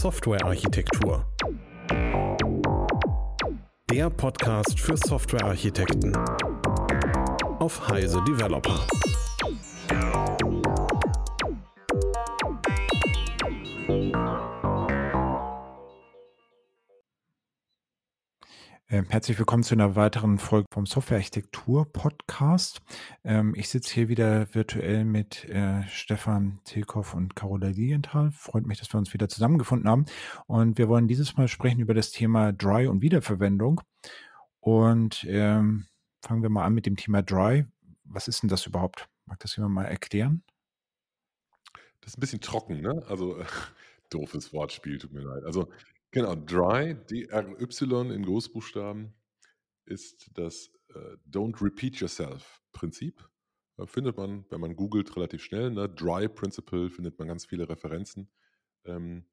Softwarearchitektur. Der Podcast für Softwarearchitekten auf Heise Developer. Herzlich willkommen zu einer weiteren Folge vom Softwarearchitektur-Podcast. Ähm, ich sitze hier wieder virtuell mit äh, Stefan Tilkoff und Carola Lilienthal. Freut mich, dass wir uns wieder zusammengefunden haben. Und wir wollen dieses Mal sprechen über das Thema Dry und Wiederverwendung. Und ähm, fangen wir mal an mit dem Thema Dry. Was ist denn das überhaupt? Mag das jemand mal erklären? Das ist ein bisschen trocken, ne? Also doofes Wortspiel, tut mir leid. Also Genau, Dry, D-R-Y in Großbuchstaben, ist das äh, Don't Repeat Yourself Prinzip. Äh, findet man, wenn man googelt, relativ schnell. Ne? Dry Principle findet man ganz viele Referenzen. Ähm,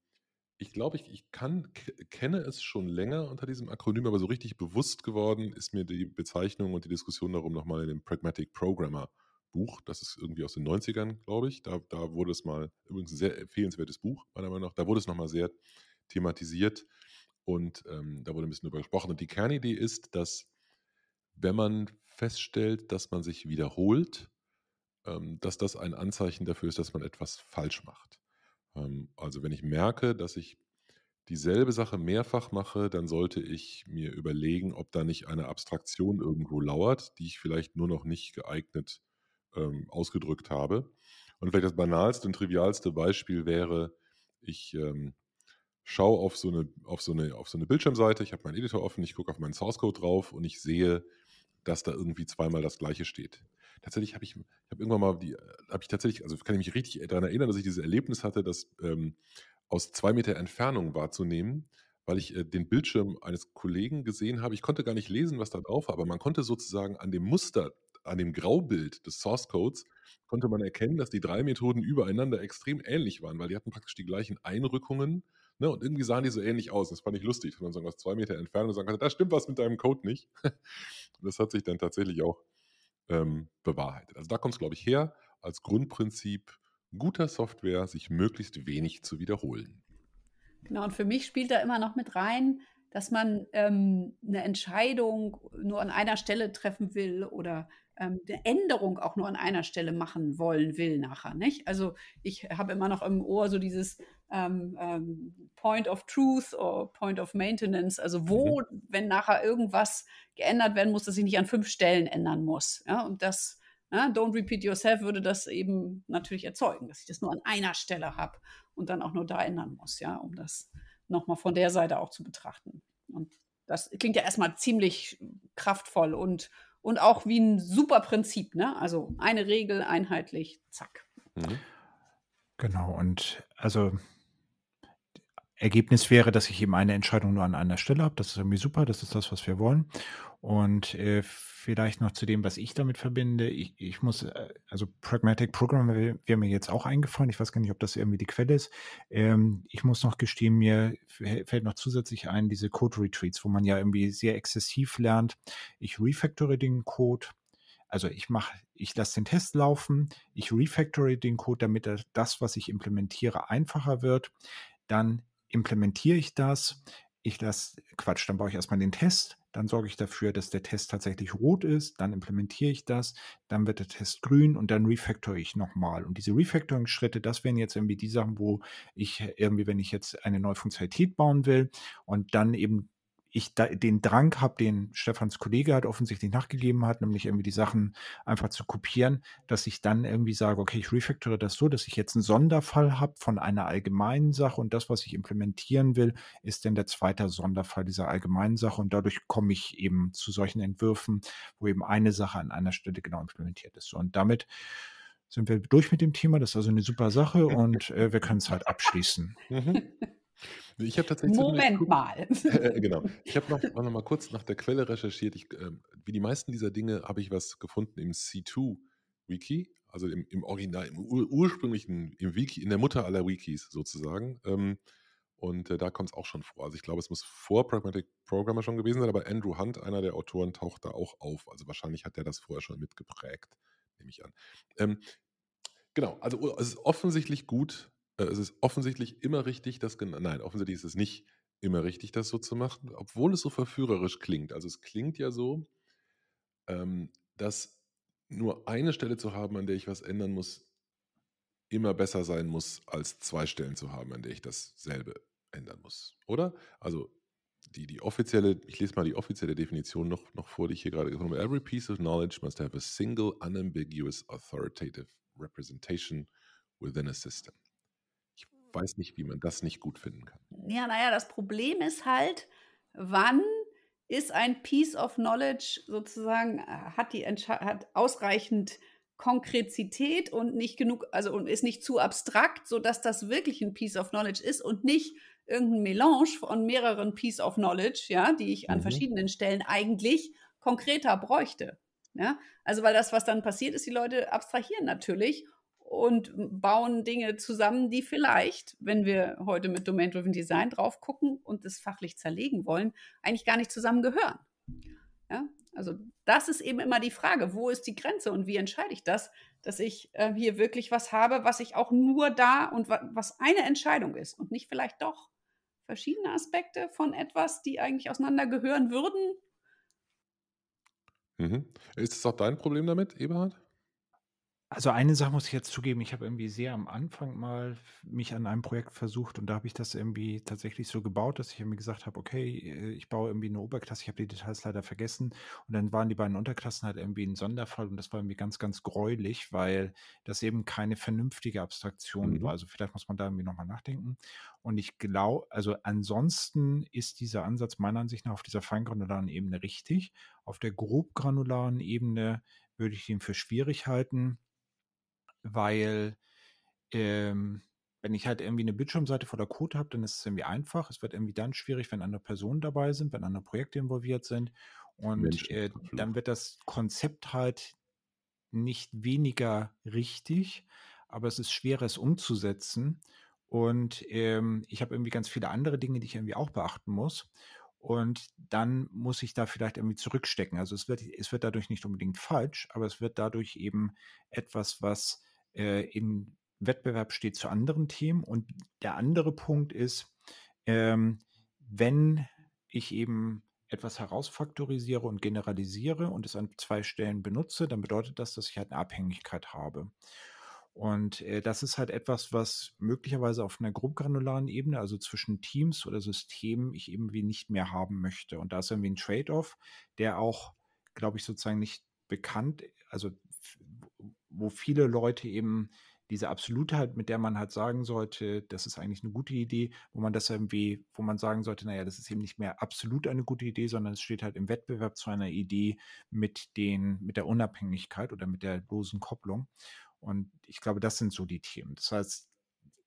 ich glaube, ich, ich kann, kenne es schon länger unter diesem Akronym, aber so richtig bewusst geworden ist mir die Bezeichnung und die Diskussion darum nochmal in dem Pragmatic Programmer Buch. Das ist irgendwie aus den 90ern, glaube ich. Da, da wurde es mal, übrigens ein sehr empfehlenswertes Buch, meiner Meinung nach, da wurde es nochmal sehr thematisiert und ähm, da wurde ein bisschen drüber gesprochen. Und die Kernidee ist, dass wenn man feststellt, dass man sich wiederholt, ähm, dass das ein Anzeichen dafür ist, dass man etwas falsch macht. Ähm, also wenn ich merke, dass ich dieselbe Sache mehrfach mache, dann sollte ich mir überlegen, ob da nicht eine Abstraktion irgendwo lauert, die ich vielleicht nur noch nicht geeignet ähm, ausgedrückt habe. Und vielleicht das banalste und trivialste Beispiel wäre, ich ähm, schaue auf so eine, auf so eine, auf so eine Bildschirmseite, ich habe meinen Editor offen, ich gucke auf meinen Source Code drauf und ich sehe, dass da irgendwie zweimal das gleiche steht. Tatsächlich habe ich, ich irgendwann mal die, habe ich tatsächlich, also kann ich mich richtig daran erinnern, dass ich dieses Erlebnis hatte, das ähm, aus zwei Meter Entfernung wahrzunehmen, weil ich äh, den Bildschirm eines Kollegen gesehen habe. Ich konnte gar nicht lesen, was da drauf war, aber man konnte sozusagen an dem Muster, an dem Graubild des Source Codes, konnte man erkennen, dass die drei Methoden übereinander extrem ähnlich waren, weil die hatten praktisch die gleichen Einrückungen Ne? Und irgendwie sahen die so ähnlich aus. Das fand ich lustig, dass man so aus zwei Meter Entfernung sagen kann, da stimmt was mit deinem Code nicht. und das hat sich dann tatsächlich auch ähm, bewahrheitet. Also da kommt es, glaube ich, her, als Grundprinzip guter Software, sich möglichst wenig zu wiederholen. Genau, und für mich spielt da immer noch mit rein, dass man ähm, eine Entscheidung nur an einer Stelle treffen will oder ähm, eine Änderung auch nur an einer Stelle machen wollen will nachher, nicht? Also ich habe immer noch im Ohr so dieses ähm, ähm, Point of Truth oder Point of Maintenance, also wo, mhm. wenn nachher irgendwas geändert werden muss, dass sich nicht an fünf Stellen ändern muss. Ja? Und das, ja, Don't Repeat Yourself würde das eben natürlich erzeugen, dass ich das nur an einer Stelle habe und dann auch nur da ändern muss, ja, um das nochmal von der Seite auch zu betrachten. Und das klingt ja erstmal ziemlich kraftvoll und und auch wie ein super Prinzip, ne? Also eine Regel einheitlich, zack. Mhm. Genau, und also Ergebnis wäre, dass ich eben eine Entscheidung nur an einer Stelle habe. Das ist irgendwie super, das ist das, was wir wollen. Und äh, vielleicht noch zu dem, was ich damit verbinde. Ich, ich muss, äh, also Pragmatic Program wäre mir jetzt auch eingefallen. Ich weiß gar nicht, ob das irgendwie die Quelle ist. Ähm, ich muss noch gestehen, mir fällt noch zusätzlich ein, diese Code Retreats, wo man ja irgendwie sehr exzessiv lernt. Ich refactore den Code. Also ich mache, ich lasse den Test laufen, ich refactore den Code, damit das, was ich implementiere, einfacher wird. Dann implementiere ich das. Ich lasse, Quatsch, dann baue ich erstmal den Test, dann sorge ich dafür, dass der Test tatsächlich rot ist, dann implementiere ich das, dann wird der Test grün und dann refactor ich nochmal. Und diese Refactoring-Schritte, das wären jetzt irgendwie die Sachen, wo ich irgendwie, wenn ich jetzt eine neue Funktionalität bauen will und dann eben ich da, den Drang habe, den Stefans Kollege hat offensichtlich nachgegeben hat, nämlich irgendwie die Sachen einfach zu kopieren, dass ich dann irgendwie sage, okay, ich refactore das so, dass ich jetzt einen Sonderfall habe von einer allgemeinen Sache und das, was ich implementieren will, ist dann der zweite Sonderfall dieser allgemeinen Sache und dadurch komme ich eben zu solchen Entwürfen, wo eben eine Sache an einer Stelle genau implementiert ist. Und damit sind wir durch mit dem Thema. Das ist also eine super Sache und äh, wir können es halt abschließen. Mhm. Ich habe tatsächlich Moment mal. Äh, genau. Ich habe noch, noch mal kurz nach der Quelle recherchiert. Ich, äh, wie die meisten dieser Dinge habe ich was gefunden im C2-Wiki, also im, im, Original, im ur ursprünglichen, im Wiki, in der Mutter aller Wikis sozusagen. Ähm, und äh, da kommt es auch schon vor. Also ich glaube, es muss vor Pragmatic Programmer schon gewesen sein, aber Andrew Hunt, einer der Autoren, taucht da auch auf. Also wahrscheinlich hat er das vorher schon mitgeprägt, nehme ich an. Ähm, genau, also es ist offensichtlich gut, Äh, es ist offensichtlich immer richtig, das nein, offensichtlich ist es nicht immer richtig, das so zu machen, obwohl es so verführerisch klingt. Also es klingt ja so, ähm, dass nur eine Stelle zu haben, an der ich was ändern muss, immer besser sein muss, als zwei Stellen zu haben, an der ich dasselbe ändern muss. Oder? Also die, die offizielle, ich lese mal die offizielle Definition noch, noch vor, die ich hier gerade gefunden habe. Every piece of knowledge must have a single, unambiguous, authoritative representation within a system. Weiß nicht, wie man das nicht gut finden kann. Ja, naja, das Problem ist halt, wann ist ein Piece of Knowledge sozusagen, äh, hat, die, hat ausreichend Konkretität und nicht genug, also und ist nicht zu abstrakt, sodass das wirklich ein Piece of Knowledge ist und nicht irgendein Melange von mehreren Piece of Knowledge, ja, die ich an mhm. verschiedenen Stellen eigentlich konkreter bräuchte. Ja? Also, weil das, was dann passiert ist, die Leute abstrahieren natürlich und bauen Dinge zusammen, die vielleicht, wenn wir heute mit Domain-Driven Design drauf gucken und das fachlich zerlegen wollen, eigentlich gar nicht zusammengehören. Ja? Also das ist eben immer die Frage, wo ist die Grenze und wie entscheide ich das, dass ich äh, hier wirklich was habe, was ich auch nur da und wa was eine Entscheidung ist und nicht vielleicht doch verschiedene Aspekte von etwas, die eigentlich auseinandergehören würden. Mhm. Ist das auch dein Problem damit, Eberhard? Also eine Sache muss ich jetzt zugeben, ich habe irgendwie sehr am Anfang mal mich an einem Projekt versucht und da habe ich das irgendwie tatsächlich so gebaut, dass ich irgendwie gesagt habe, okay, äh, ich baue irgendwie eine Oberklasse, ich habe die Details leider vergessen und dann waren die beiden Unterklassen halt irgendwie ein Sonderfall und das war irgendwie ganz, ganz gräulich, weil das eben keine vernünftige Abstraktion mhm. war. Also vielleicht muss man da irgendwie nochmal nachdenken. Und ich glaube, also ansonsten ist dieser Ansatz meiner Ansicht nach auf dieser feingranularen Ebene richtig. Auf der grobgranularen Ebene würde ich den für schwierig halten weil ähm, wenn ich halt irgendwie eine Bildschirmseite voller Code habe, dann ist es irgendwie einfach. Es wird irgendwie dann schwierig, wenn andere Personen dabei sind, wenn andere Projekte involviert sind. Und äh, dann wird das Konzept halt nicht weniger richtig, aber es ist schwerer, es umzusetzen. Und ähm, ich habe irgendwie ganz viele andere Dinge, die ich irgendwie auch beachten muss. Und dann muss ich da vielleicht irgendwie zurückstecken. Also es wird, es wird dadurch nicht unbedingt falsch, aber es wird dadurch eben etwas, was äh, in Wettbewerb steht zu anderen Themen. Und der andere Punkt ist, ähm, wenn ich eben etwas herausfaktorisiere und generalisiere und es an zwei Stellen benutze, dann bedeutet das, dass ich halt eine Abhängigkeit habe. Und äh, das ist halt etwas, was möglicherweise auf einer grobgranularen Ebene, also zwischen Teams oder Systemen, ich eben wie nicht mehr haben möchte. Und da ist irgendwie ein Trade-off, der auch, glaube ich, sozusagen nicht bekannt, also wo viele Leute eben diese Absolutheit, mit der man halt sagen sollte, das ist eigentlich eine gute Idee, wo man das irgendwie, wo man sagen sollte, naja, das ist eben nicht mehr absolut eine gute Idee, sondern es steht halt im Wettbewerb zu einer Idee mit den, mit der Unabhängigkeit oder mit der losen Kopplung. Und ich glaube, das sind so die Themen. Das heißt,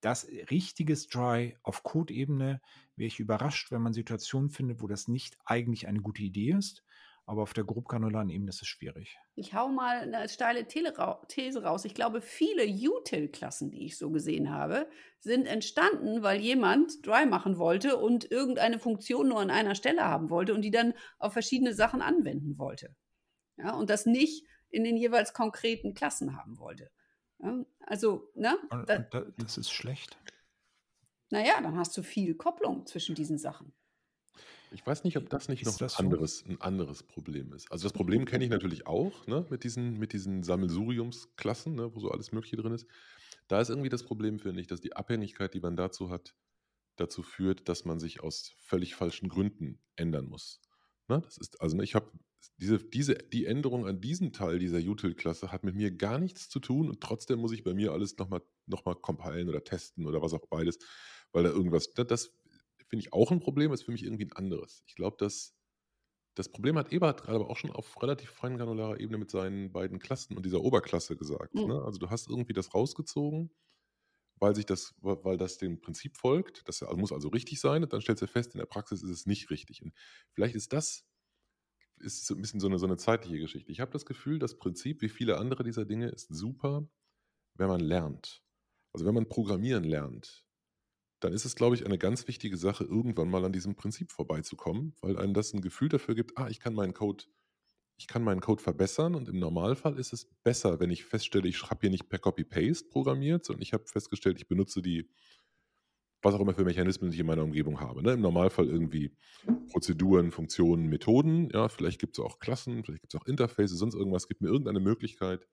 das richtiges Dry auf Code-Ebene wäre ich überrascht, wenn man Situationen findet, wo das nicht eigentlich eine gute Idee ist aber auf der grobgranularen Ebene ist es schwierig. Ich hau mal eine steile These raus. Ich glaube, viele Util-Klassen, die ich so gesehen habe, sind entstanden, weil jemand Dry machen wollte und irgendeine Funktion nur an einer Stelle haben wollte und die dann auf verschiedene Sachen anwenden wollte. Ja, und das nicht in den jeweils konkreten Klassen haben wollte. Ja, also, ne? Da, das ist schlecht. Naja, dann hast du viel Kopplung zwischen diesen Sachen. Ich weiß nicht, ob das nicht noch das ein so? anderes, ein anderes Problem ist. Also das Problem kenne ich natürlich auch, ne, mit diesen, mit diesen Sammelsuriumsklassen, ne, wo so alles Mögliche drin ist. Da ist irgendwie das Problem, finde ich, dass die Abhängigkeit, die man dazu hat, dazu führt, dass man sich aus völlig falschen Gründen ändern muss. Ne? Das ist, also ne, ich habe diese, diese, die Änderung an diesem Teil dieser Util-Klasse hat mit mir gar nichts zu tun und trotzdem muss ich bei mir alles nochmal noch mal compilen oder testen oder was auch beides, weil da irgendwas, das finde ich auch ein Problem, ist für mich irgendwie ein anderes. Ich glaube, dass das Problem hat Eberhard gerade aber auch schon auf relativ feingranularer Ebene mit seinen beiden Klassen und dieser Oberklasse gesagt. Mhm. Ne? Also du hast irgendwie das rausgezogen, weil sich das, weil das dem Prinzip folgt. Das muss also richtig sein. Und dann stellst du fest, in der Praxis ist es nicht richtig. Und vielleicht ist das ist so ein bisschen so eine, so eine zeitliche Geschichte. Ich habe das Gefühl, das Prinzip, wie viele andere dieser Dinge, ist super, wenn man lernt. Also wenn man programmieren lernt, dann ist es, glaube ich, eine ganz wichtige Sache, irgendwann mal an diesem Prinzip vorbeizukommen, weil einem das ein Gefühl dafür gibt, ah, ich kann meinen Code, ich kann meinen Code verbessern und im Normalfall ist es besser, wenn ich feststelle, ich habe hier nicht per Copy-Paste programmiert, sondern ich habe festgestellt, ich benutze die, was auch immer für Mechanismen ich in meiner Umgebung habe. Ne? Im Normalfall irgendwie Prozeduren, Funktionen, Methoden. Ja, vielleicht gibt es auch Klassen, vielleicht gibt es auch Interfaces, sonst irgendwas. Gibt mir irgendeine Möglichkeit,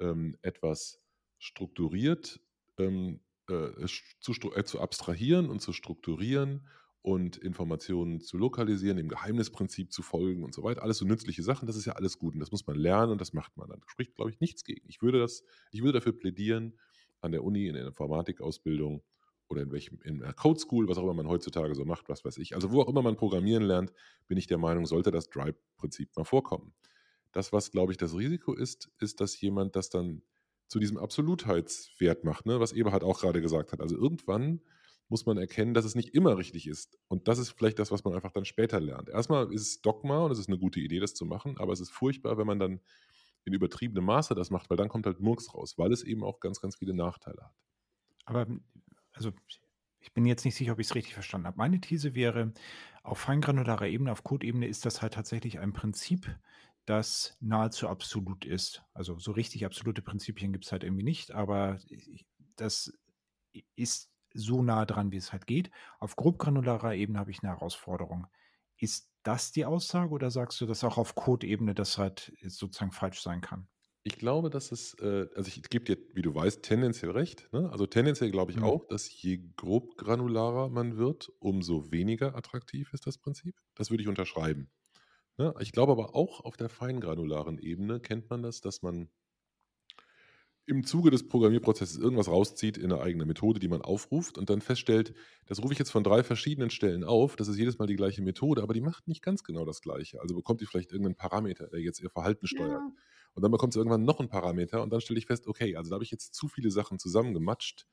ähm, etwas strukturiert ähm, äh, zu, äh, zu abstrahieren und zu strukturieren und Informationen zu lokalisieren, dem Geheimnisprinzip zu folgen und so weiter. Alles so nützliche Sachen, das ist ja alles gut und das muss man lernen und das macht man. Da spricht, glaube ich, nichts gegen. Ich würde, das, ich würde dafür plädieren, an der Uni, in der Informatikausbildung oder in welchem, in der Code School, was auch immer man heutzutage so macht, was weiß ich. Also wo auch immer man programmieren lernt, bin ich der Meinung, sollte das Drive-Prinzip mal vorkommen. Das, was, glaube ich, das Risiko ist, ist, dass jemand das dann zu diesem Absolutheitswert macht, ne? was Eberhard auch gerade gesagt hat. Also irgendwann muss man erkennen, dass es nicht immer richtig ist. Und das ist vielleicht das, was man einfach dann später lernt. Erstmal ist es Dogma und es ist eine gute Idee, das zu machen, aber es ist furchtbar, wenn man dann in übertriebenem Maße das macht, weil dann kommt halt Murks raus, weil es eben auch ganz, ganz viele Nachteile hat. Aber also ich bin jetzt nicht sicher, ob ich es richtig verstanden habe. Meine These wäre, auf feingranularer Ebene, auf Code-Ebene ist das halt tatsächlich ein Prinzip, das nahezu absolut ist. Also so richtig absolute Prinzipien gibt es halt irgendwie nicht, aber das ist so nah dran, wie es halt geht. Auf grobgranularer Ebene habe ich eine Herausforderung. Ist das die Aussage oder sagst du, dass auch auf Code-Ebene das halt sozusagen falsch sein kann? Ich glaube, dass es, äh, also ich gebe dir, wie du weißt, tendenziell recht. Ne? Also tendenziell glaube ich mhm. auch, dass je grobgranularer man wird, umso weniger attraktiv ist das Prinzip. Das würde ich unterschreiben. Ne? Ich glaube aber auch auf der feingranularen Ebene kennt man das, dass man im Zuge des Programmierprozesses irgendwas rauszieht in eine eigene Methode, die man aufruft und dann feststellt, das rufe ich jetzt von drei verschiedenen Stellen auf, das ist jedes Mal die gleiche Methode, aber die macht nicht ganz genau das Gleiche. Also bekommt die vielleicht irgendeinen Parameter, der jetzt ihr Verhalten steuert. Ja. Und dann bekommt sie irgendwann noch einen Parameter und dann stelle ich fest, okay, also da habe ich jetzt zu viele Sachen zusammengematscht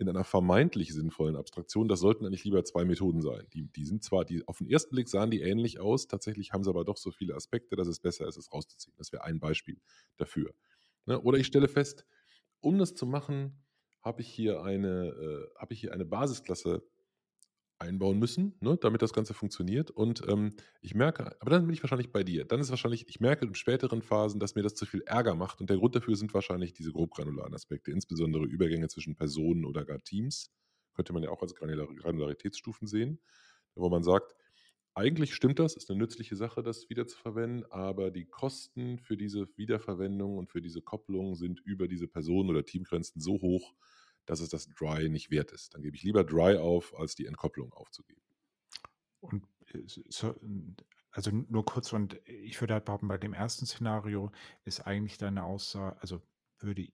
in einer vermeintlich sinnvollen Abstraktion. Das sollten eigentlich lieber zwei Methoden sein. Die, die sind zwar, die auf den ersten Blick sahen die ähnlich aus, tatsächlich haben sie aber doch so viele Aspekte, dass es besser ist, es rauszuziehen. Das wäre ein Beispiel dafür. Ne? Oder ich stelle fest, um das zu machen, habe ich äh, habe ich hier eine Basisklasse einbauen müssen, ne, damit das Ganze funktioniert. Und ähm, ich merke, aber dann bin ich wahrscheinlich bei dir. Dann ist wahrscheinlich, ich merke in späteren Phasen, dass mir das zu viel Ärger macht. Und der Grund dafür sind wahrscheinlich diese grobgranularen Aspekte, insbesondere Übergänge zwischen Personen oder gar Teams. Könnte man ja auch als Granularitätsstufen sehen, wo man sagt, eigentlich stimmt das, ist eine nützliche Sache, das wiederzuverwenden, aber die Kosten für diese Wiederverwendung und für diese Kopplung sind über diese Personen- oder Teamgrenzen so hoch, dass es das Dry nicht wert ist. Dann gebe ich lieber Dry auf, als die Entkopplung aufzugeben. Und äh, so, also nur kurz, und ich würde halt behaupten, bei dem ersten Szenario ist eigentlich deine Aussage, also würde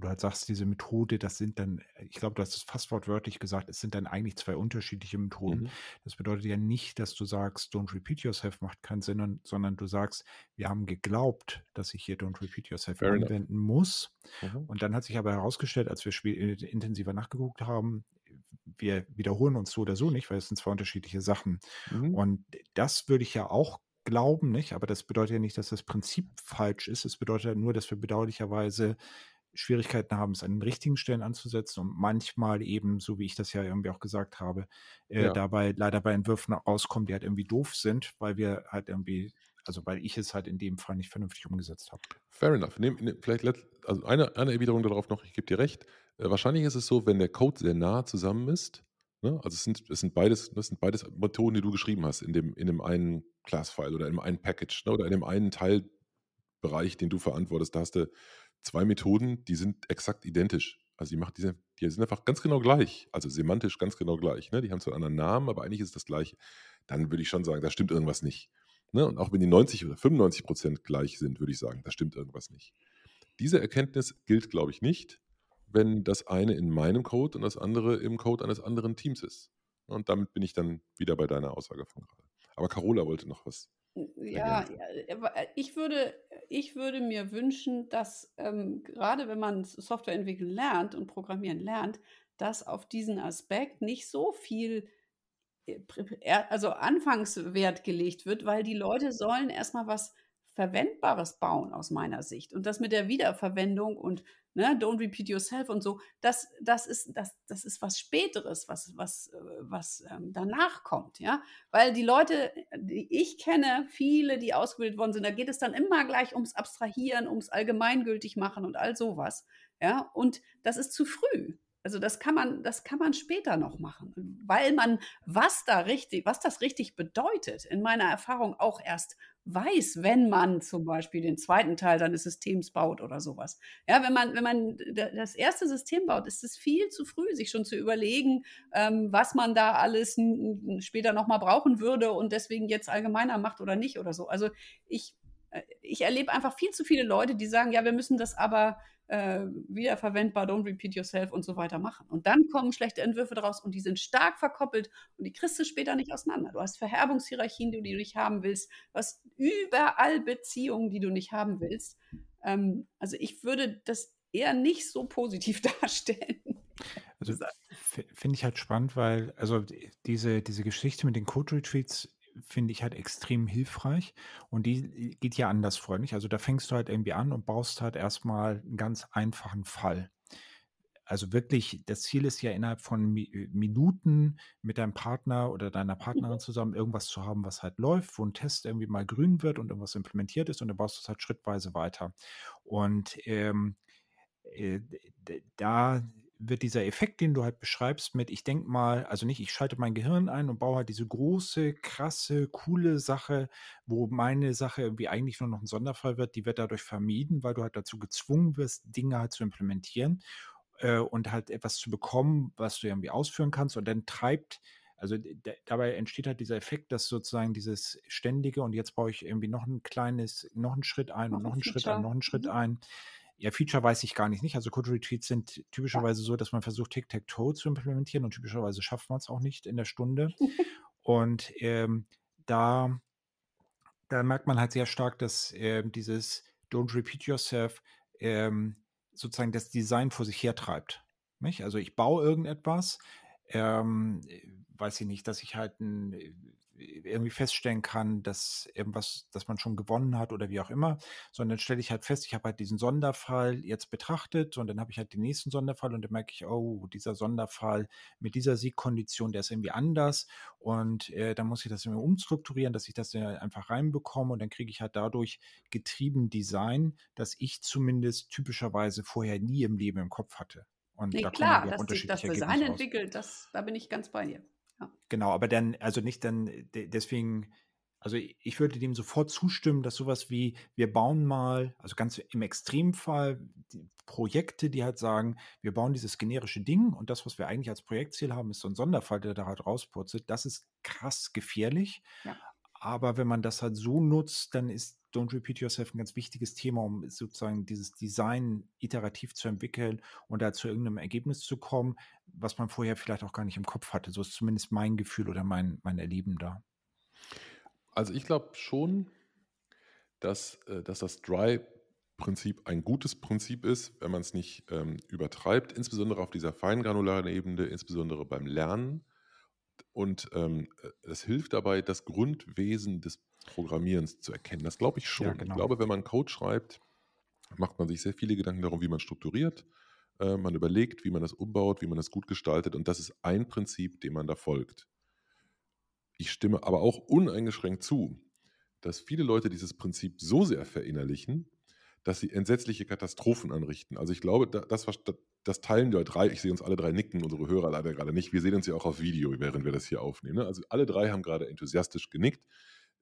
du halt sagst, diese Methode, das sind dann, ich glaube, du hast es fast wortwörtlich gesagt, es sind dann eigentlich zwei unterschiedliche Methoden. Mhm. Das bedeutet ja nicht, dass du sagst, don't repeat yourself macht keinen Sinn, sondern du sagst, wir haben geglaubt, dass ich hier don't repeat yourself Fair anwenden enough. muss. Mhm. Und dann hat sich aber herausgestellt, als wir intensiver nachgeguckt haben, wir wiederholen uns so oder so nicht, weil es sind zwei unterschiedliche Sachen. Mhm. Und das würde ich ja auch glauben, nicht? Aber das bedeutet ja nicht, dass das Prinzip falsch ist. Es bedeutet nur, dass wir bedauerlicherweise Schwierigkeiten haben, es an den richtigen Stellen anzusetzen und manchmal eben, so wie ich das ja irgendwie auch gesagt habe, äh, ja. dabei leider bei Entwürfen rauskommen, die halt irgendwie doof sind, weil wir halt irgendwie, also weil ich es halt in dem Fall nicht vernünftig umgesetzt habe. Fair enough. Nehm, nehm, vielleicht also eine, eine Erwiderung darauf noch, ich gebe dir recht. Äh, wahrscheinlich ist es so, wenn der Code sehr nah zusammen ist, ne? also es sind, es sind beides, das sind beides Methoden, die du geschrieben hast, in dem, in dem einen Class-File oder in dem einen Package ne? oder in dem einen Teilbereich, den du verantwortest, da hast du zwei Methoden, die sind exakt identisch. Also die, macht diese, die sind einfach ganz genau gleich, also semantisch ganz genau gleich. Ne? Die haben zwar einen anderen Namen, aber eigentlich ist es das gleiche. Dann würde ich schon sagen, da stimmt irgendwas nicht. Ne? Und auch wenn die 90 oder 95 Prozent gleich sind, würde ich sagen, da stimmt irgendwas nicht. Diese Erkenntnis gilt, glaube ich, nicht, wenn das eine in meinem Code und das andere im Code eines anderen Teams ist. Und damit bin ich dann wieder bei deiner Aussage von gerade. Aber Carola wollte noch was ja, äh, ich würde, ich würde mir wünschen, dass ähm, gerade wenn man Software entwickeln lernt und programmieren lernt, dass auf diesen Aspekt nicht so viel äh, also Anfangswert gelegt wird, weil die Leute sollen erstmal was Verwendbares bauen aus meiner Sicht. Und das mit der Wiederverwendung und ne, don't repeat yourself und so, das, das, ist, das, das ist was Späteres, was, was, äh, was ähm, danach kommt. Ja? Weil die Leute, die ich kenne, viele, die ausgebildet worden sind, da geht es dann immer gleich ums Abstrahieren, ums Allgemeingültig machen und all sowas. Ja? Und das ist zu früh. Also das kann man, das kann man später noch machen, weil man, was da richtig, was das richtig bedeutet, in meiner Erfahrung auch erst weiß, wenn man zum Beispiel den zweiten Teil seines Systems baut oder sowas. Ja, wenn man, wenn man das erste System baut, ist es viel zu früh, sich schon zu überlegen, ähm, was man da alles später nochmal brauchen würde und deswegen jetzt allgemeiner macht oder nicht oder so. Also ich, äh, ich erlebe einfach viel zu viele Leute, die sagen, ja, wir müssen das aber äh, wiederverwendbar, don't repeat yourself und so weiter machen. Und dann kommen schlechte Entwürfe daraus und die sind stark verkoppelt und die kriegst du später nicht auseinander. Du hast Verherbungshierarchien, die du nicht haben willst. Du hast überall Beziehungen, die du nicht haben willst. Ähm, also ich würde das eher nicht so positiv darstellen. Also finde ich halt spannend, weil also diese, diese Geschichte mit den Code-Retreats finde ich halt extrem hilfreich und die geht ja anders vor, nicht? Also da fängst du halt irgendwie an und baust halt erstmal einen ganz einfachen Fall. Also wirklich, das Ziel ist ja innerhalb von äh, Minuten mit deinem Partner oder deiner Partnerin zusammen irgendwas zu haben, was halt läuft, wo ein Test irgendwie mal grün wird und irgendwas implementiert ist und dann baust du es halt schrittweise weiter. Und ähm, äh, da wird dieser Effekt, den du halt beschreibst, mit, ich denke mal, also nicht, ich schalte mein Gehirn ein und baue halt diese große, krasse, coole Sache, wo meine Sache irgendwie eigentlich nur noch ein Sonderfall wird, die wird dadurch vermieden, weil du halt dazu gezwungen wirst, Dinge halt zu implementieren äh, und halt etwas zu bekommen, was du irgendwie ausführen kannst und dann treibt also dabei entsteht halt dieser Effekt, dass sozusagen dieses ständige und jetzt baue ich irgendwie noch ein kleines, noch einen Schritt ein und noch einen Schritt ein, noch einen Schritt mhm. ein. Ja, Feature weiß ich gar nicht. nicht. Also Code Retreats sind typischerweise so, dass man versucht, Tic-Tac-Toe zu implementieren und typischerweise schafft man es auch nicht in der Stunde. und ähm, da, da merkt man halt sehr stark, dass ähm, dieses Don't Repeat Yourself ähm, sozusagen das Design vor sich hertreibt. Nicht? Also ich baue irgendetwas, ähm, weiß ich nicht, dass ich halt ein irgendwie feststellen kann, dass irgendwas, dass man schon gewonnen hat oder wie auch immer, sondern stelle ich halt fest, ich habe halt diesen Sonderfall jetzt betrachtet und dann habe ich halt den nächsten Sonderfall und dann merke ich, oh, dieser Sonderfall mit dieser Siegkondition, der ist irgendwie anders und äh, dann muss ich das irgendwie umstrukturieren, dass ich das ja einfach reinbekomme und dann kriege ich halt dadurch getrieben Design, das ich zumindest typischerweise vorher nie im Leben im Kopf hatte. Und nee, da klar, dass sich das Design entwickelt, das, da bin ich ganz bei dir. Ja. Genau, aber dann, also nicht dann, deswegen, also ich würde dem sofort zustimmen, dass sowas wie, wir bauen mal, also ganz im Extremfall, die Projekte, die halt sagen, wir bauen dieses generische Ding und das, was wir eigentlich als Projektziel haben, ist so ein Sonderfall, der da halt rauspurzelt. Das ist krass gefährlich. Ja. Aber wenn man das halt so nutzt, dann ist Don't Repeat Yourself ein ganz wichtiges Thema, um sozusagen dieses Design iterativ zu entwickeln und da zu irgendeinem Ergebnis zu kommen, was man vorher vielleicht auch gar nicht im Kopf hatte. So ist zumindest mein Gefühl oder mein, mein Erleben da. Also ich glaube schon, dass, äh, dass das Dry-Prinzip ein gutes Prinzip ist, wenn man es nicht ähm, übertreibt, insbesondere auf dieser feingranularen Ebene, insbesondere beim Lernen. Und ähm, es hilft dabei, das Grundwesen des Programmierens zu erkennen. Das glaube ich schon. Ja, genau. Ich glaube, wenn man Code schreibt, macht man sich sehr viele Gedanken darum, wie man strukturiert. Äh, man überlegt, wie man das umbaut, wie man das gut gestaltet. Und das ist ein Prinzip, dem man da folgt. Ich stimme aber auch uneingeschränkt zu, dass viele Leute dieses Prinzip so sehr verinnerlichen, dass sie entsetzliche Katastrophen anrichten. Also ich glaube, das, das teilen wir drei. Ich sehe uns alle drei nicken, unsere Hörer leider gerade nicht. Wir sehen uns ja auch auf Video, während wir das hier aufnehmen. Ne? Also alle drei haben gerade enthusiastisch genickt.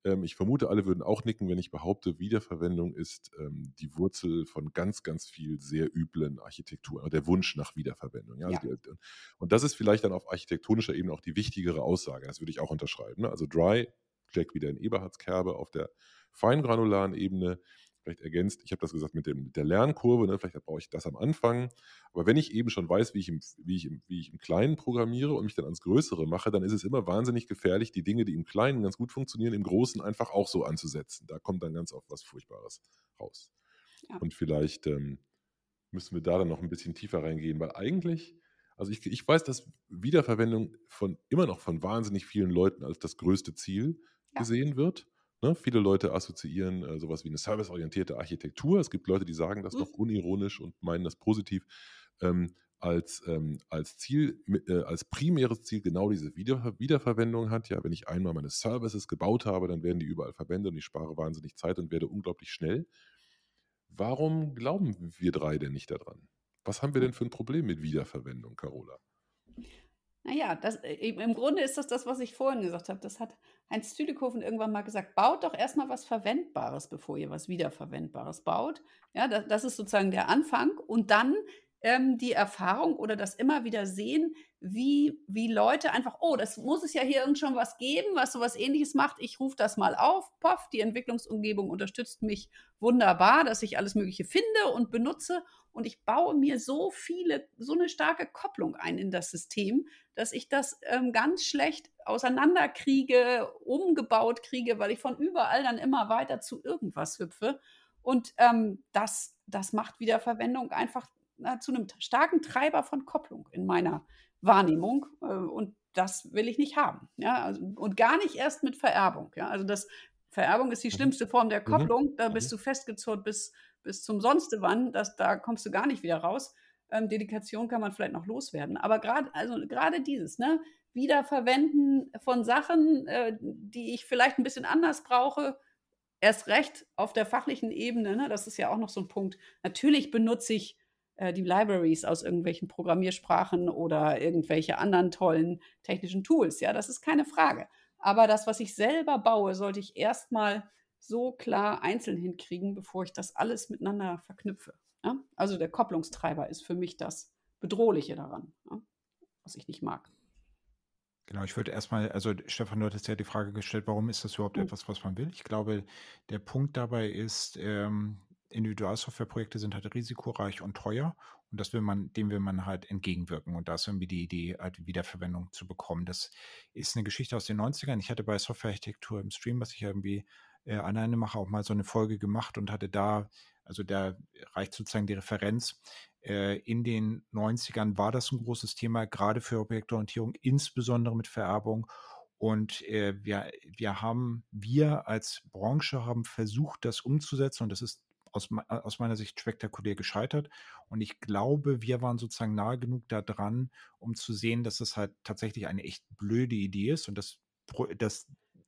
Ähm, ich vermute, alle würden auch nicken, wenn ich behaupte, Wiederverwendung ist ähm, die Wurzel von ganz, ganz viel sehr üblen Architektur, der Wunsch nach Wiederverwendung. Ja? Also. Die, und das ist vielleicht dann auf architektonischer Ebene auch die wichtigere Aussage. Das würde ich auch unterschreiben. Ne? Also Dry steckt wieder in Eberhards Kerbe auf der feingranularen Ebene vielleicht ergänzt, ich habe das gesagt mit, dem, mit der Lernkurve, ne, vielleicht brauche ich das am Anfang. Aber wenn ich eben schon weiß, wie ich, im, wie, ich im, wie ich im Kleinen programmiere und mich dann ans Größere mache, dann ist es immer wahnsinnig gefährlich, die Dinge, die im Kleinen ganz gut funktionieren, im Großen einfach auch so anzusetzen. Da kommt dann ganz oft was Furchtbares raus. Ja. Und vielleicht ähm, müssen wir da dann noch ein bisschen tiefer reingehen, weil eigentlich, also ich, ich weiß, dass Wiederverwendung von immer noch von wahnsinnig vielen Leuten als das größte Ziel ja. gesehen wird. Ne? Viele Leute assoziieren äh, sowas wie eine serviceorientierte Architektur. Es gibt Leute, die sagen das Mhm. noch unironisch und meinen das positiv. Ähm, als, ähm, als Ziel, äh, als primäres Ziel genau diese Wieder Wiederverwendung hat. Ja, wenn ich einmal meine Services gebaut habe, dann werden die überall verwendet und ich spare wahnsinnig Zeit und werde unglaublich schnell. Warum glauben wir drei denn nicht daran? Was haben wir denn für ein Problem mit Wiederverwendung, Carola? Naja, das, äh, im Grunde ist das das, was ich vorhin gesagt habe. Das hat Heinz Züdikofen irgendwann mal gesagt. Baut doch erstmal was Verwendbares, bevor ihr was Wiederverwendbares baut. Ja, das, das ist sozusagen der Anfang. Und dann ähm, die Erfahrung oder das immer wieder sehen, wie, wie Leute einfach, oh, das muss es ja hier irgend schon was geben, was sowas ähnliches macht. Ich rufe das mal auf. Poff, die Entwicklungsumgebung unterstützt mich wunderbar, dass ich alles Mögliche finde und benutze. Und ich baue mir so viele, so eine starke Kopplung ein in das System, dass ich das ähm, ganz schlecht auseinanderkriege, umgebaut kriege, weil ich von überall dann immer weiter zu irgendwas hüpfe. Und ähm, das, das macht Wiederverwendung einfach na, zu einem starken Treiber von Kopplung in meiner Wahrnehmung. Äh, und das will ich nicht haben. Ja? Also, und gar nicht erst mit Vererbung. Ja? Also das Vererbung ist die schlimmste Form der Kopplung. Da bist du festgezurrt bis, bis zum sonst wann. Das, da kommst du gar nicht wieder raus. Ähm, Dedikation kann man vielleicht noch loswerden. Aber gerade also gerade dieses, ne? Wiederverwenden von Sachen, äh, die ich vielleicht ein bisschen anders brauche, erst recht auf der fachlichen Ebene, ne? das ist ja auch noch so ein Punkt. Natürlich benutze ich äh, die Libraries aus irgendwelchen Programmiersprachen oder irgendwelche anderen tollen technischen Tools. Ja, das ist keine Frage. Aber das, was ich selber baue, sollte ich erstmal so klar einzeln hinkriegen, bevor ich das alles miteinander verknüpfe. Ja? Also der Kopplungstreiber ist für mich das Bedrohliche daran, ja? was ich nicht mag. Genau, ich würde erstmal, also Stefan, du hattest ja die Frage gestellt, warum ist das überhaupt Mhm. etwas, was man will? Ich glaube, der Punkt dabei ist, ähm, Individualsoftwareprojekte sind halt risikoreich und teuer und das will man, dem will man halt entgegenwirken und da ist irgendwie die Idee, halt Wiederverwendung zu bekommen. Das ist eine Geschichte aus den 90ern. Ich hatte bei Softwarearchitektur im Stream, was ich irgendwie äh, alleine mache, auch mal so eine Folge gemacht und hatte da, also da reicht sozusagen die Referenz. Äh, in den 90ern war das ein großes Thema, gerade für Objektorientierung, insbesondere mit Vererbung. Und äh, wir, wir haben, wir als Branche haben versucht, das umzusetzen und das ist aus, aus meiner Sicht spektakulär gescheitert. Und ich glaube, wir waren sozusagen nahe genug da dran, um zu sehen, dass das halt tatsächlich eine echt blöde Idee ist und das, das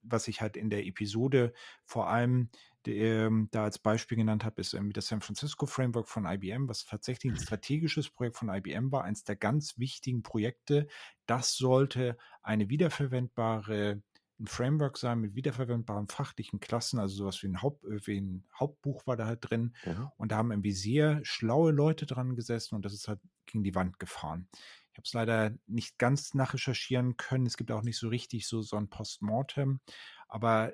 was ich halt in der Episode vor allem ähm, da als Beispiel genannt habe, ist irgendwie das San Francisco Framework von IBM, was tatsächlich ein strategisches Projekt von IBM war, eines der ganz wichtigen Projekte. Das sollte eine wiederverwendbare ein Framework sein mit wiederverwendbaren fachlichen Klassen, also sowas wie ein, Haupt, wie ein Hauptbuch war da halt drin. Mhm. Und da haben irgendwie sehr schlaue Leute dran gesessen und das ist halt gegen die Wand gefahren. Ich habe es leider nicht ganz nachrecherchieren können. Es gibt auch nicht so richtig so, so ein Postmortem. Aber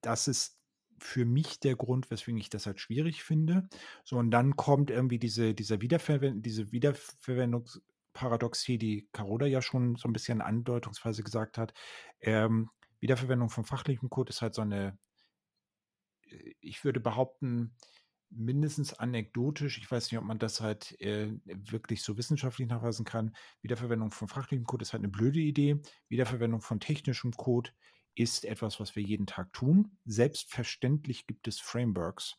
das ist für mich der Grund, weswegen ich das halt schwierig finde. So, und dann kommt irgendwie diese, dieser Wiederverwend diese Wiederverwendungsparadoxie, die Carola ja schon so ein bisschen andeutungsweise gesagt hat. Ähm, Wiederverwendung von fachlichem Code ist halt so eine, ich würde behaupten, mindestens anekdotisch, ich weiß nicht, ob man das halt äh, wirklich so wissenschaftlich nachweisen kann, Wiederverwendung von fachlichem Code ist halt eine blöde Idee. Wiederverwendung von technischem Code ist etwas, was wir jeden Tag tun. Selbstverständlich gibt es Frameworks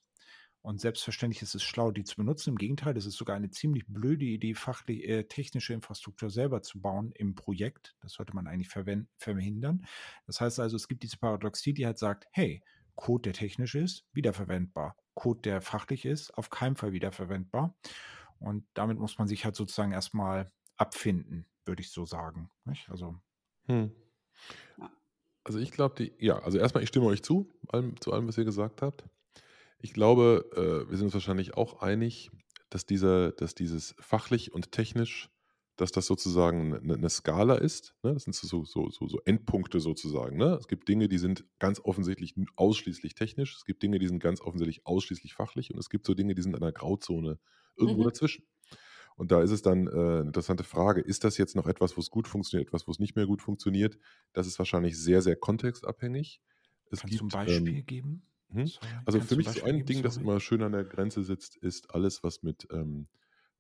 und selbstverständlich ist es schlau, die zu benutzen. Im Gegenteil, es ist sogar eine ziemlich blöde Idee, fachlich, äh, technische Infrastruktur selber zu bauen im Projekt. Das sollte man eigentlich verhindern. Das heißt also, es gibt diese Paradoxie, die halt sagt, hey, Code, der technisch ist, wiederverwendbar. Code, der fachlich ist, auf keinen Fall wiederverwendbar. Und damit muss man sich halt sozusagen erstmal abfinden, würde ich so sagen. Nicht? Also, hm. also ich glaube, die, ja, also erstmal, ich stimme euch zu, allem, zu allem, was ihr gesagt habt. Ich glaube, äh, wir sind uns wahrscheinlich auch einig, dass, dieser, dass dieses fachlich und technisch, dass das sozusagen eine, eine Skala ist. Ne? Das sind so, so, so, so Endpunkte sozusagen. Ne? Es gibt Dinge, die sind ganz offensichtlich ausschließlich technisch. Es gibt Dinge, die sind ganz offensichtlich ausschließlich fachlich. Und es gibt so Dinge, die sind in einer Grauzone irgendwo Mhm. dazwischen. Und da ist es dann äh, eine interessante Frage, ist das jetzt noch etwas, wo es gut funktioniert, etwas, wo es nicht mehr gut funktioniert? Das ist wahrscheinlich sehr, sehr kontextabhängig. Es kannst du ein gibt, Beispiel ähm, geben? Hm? Also kannst für mich Beispiel ein? Ding, das immer schön an der Grenze sitzt, ist alles, was mit, ähm,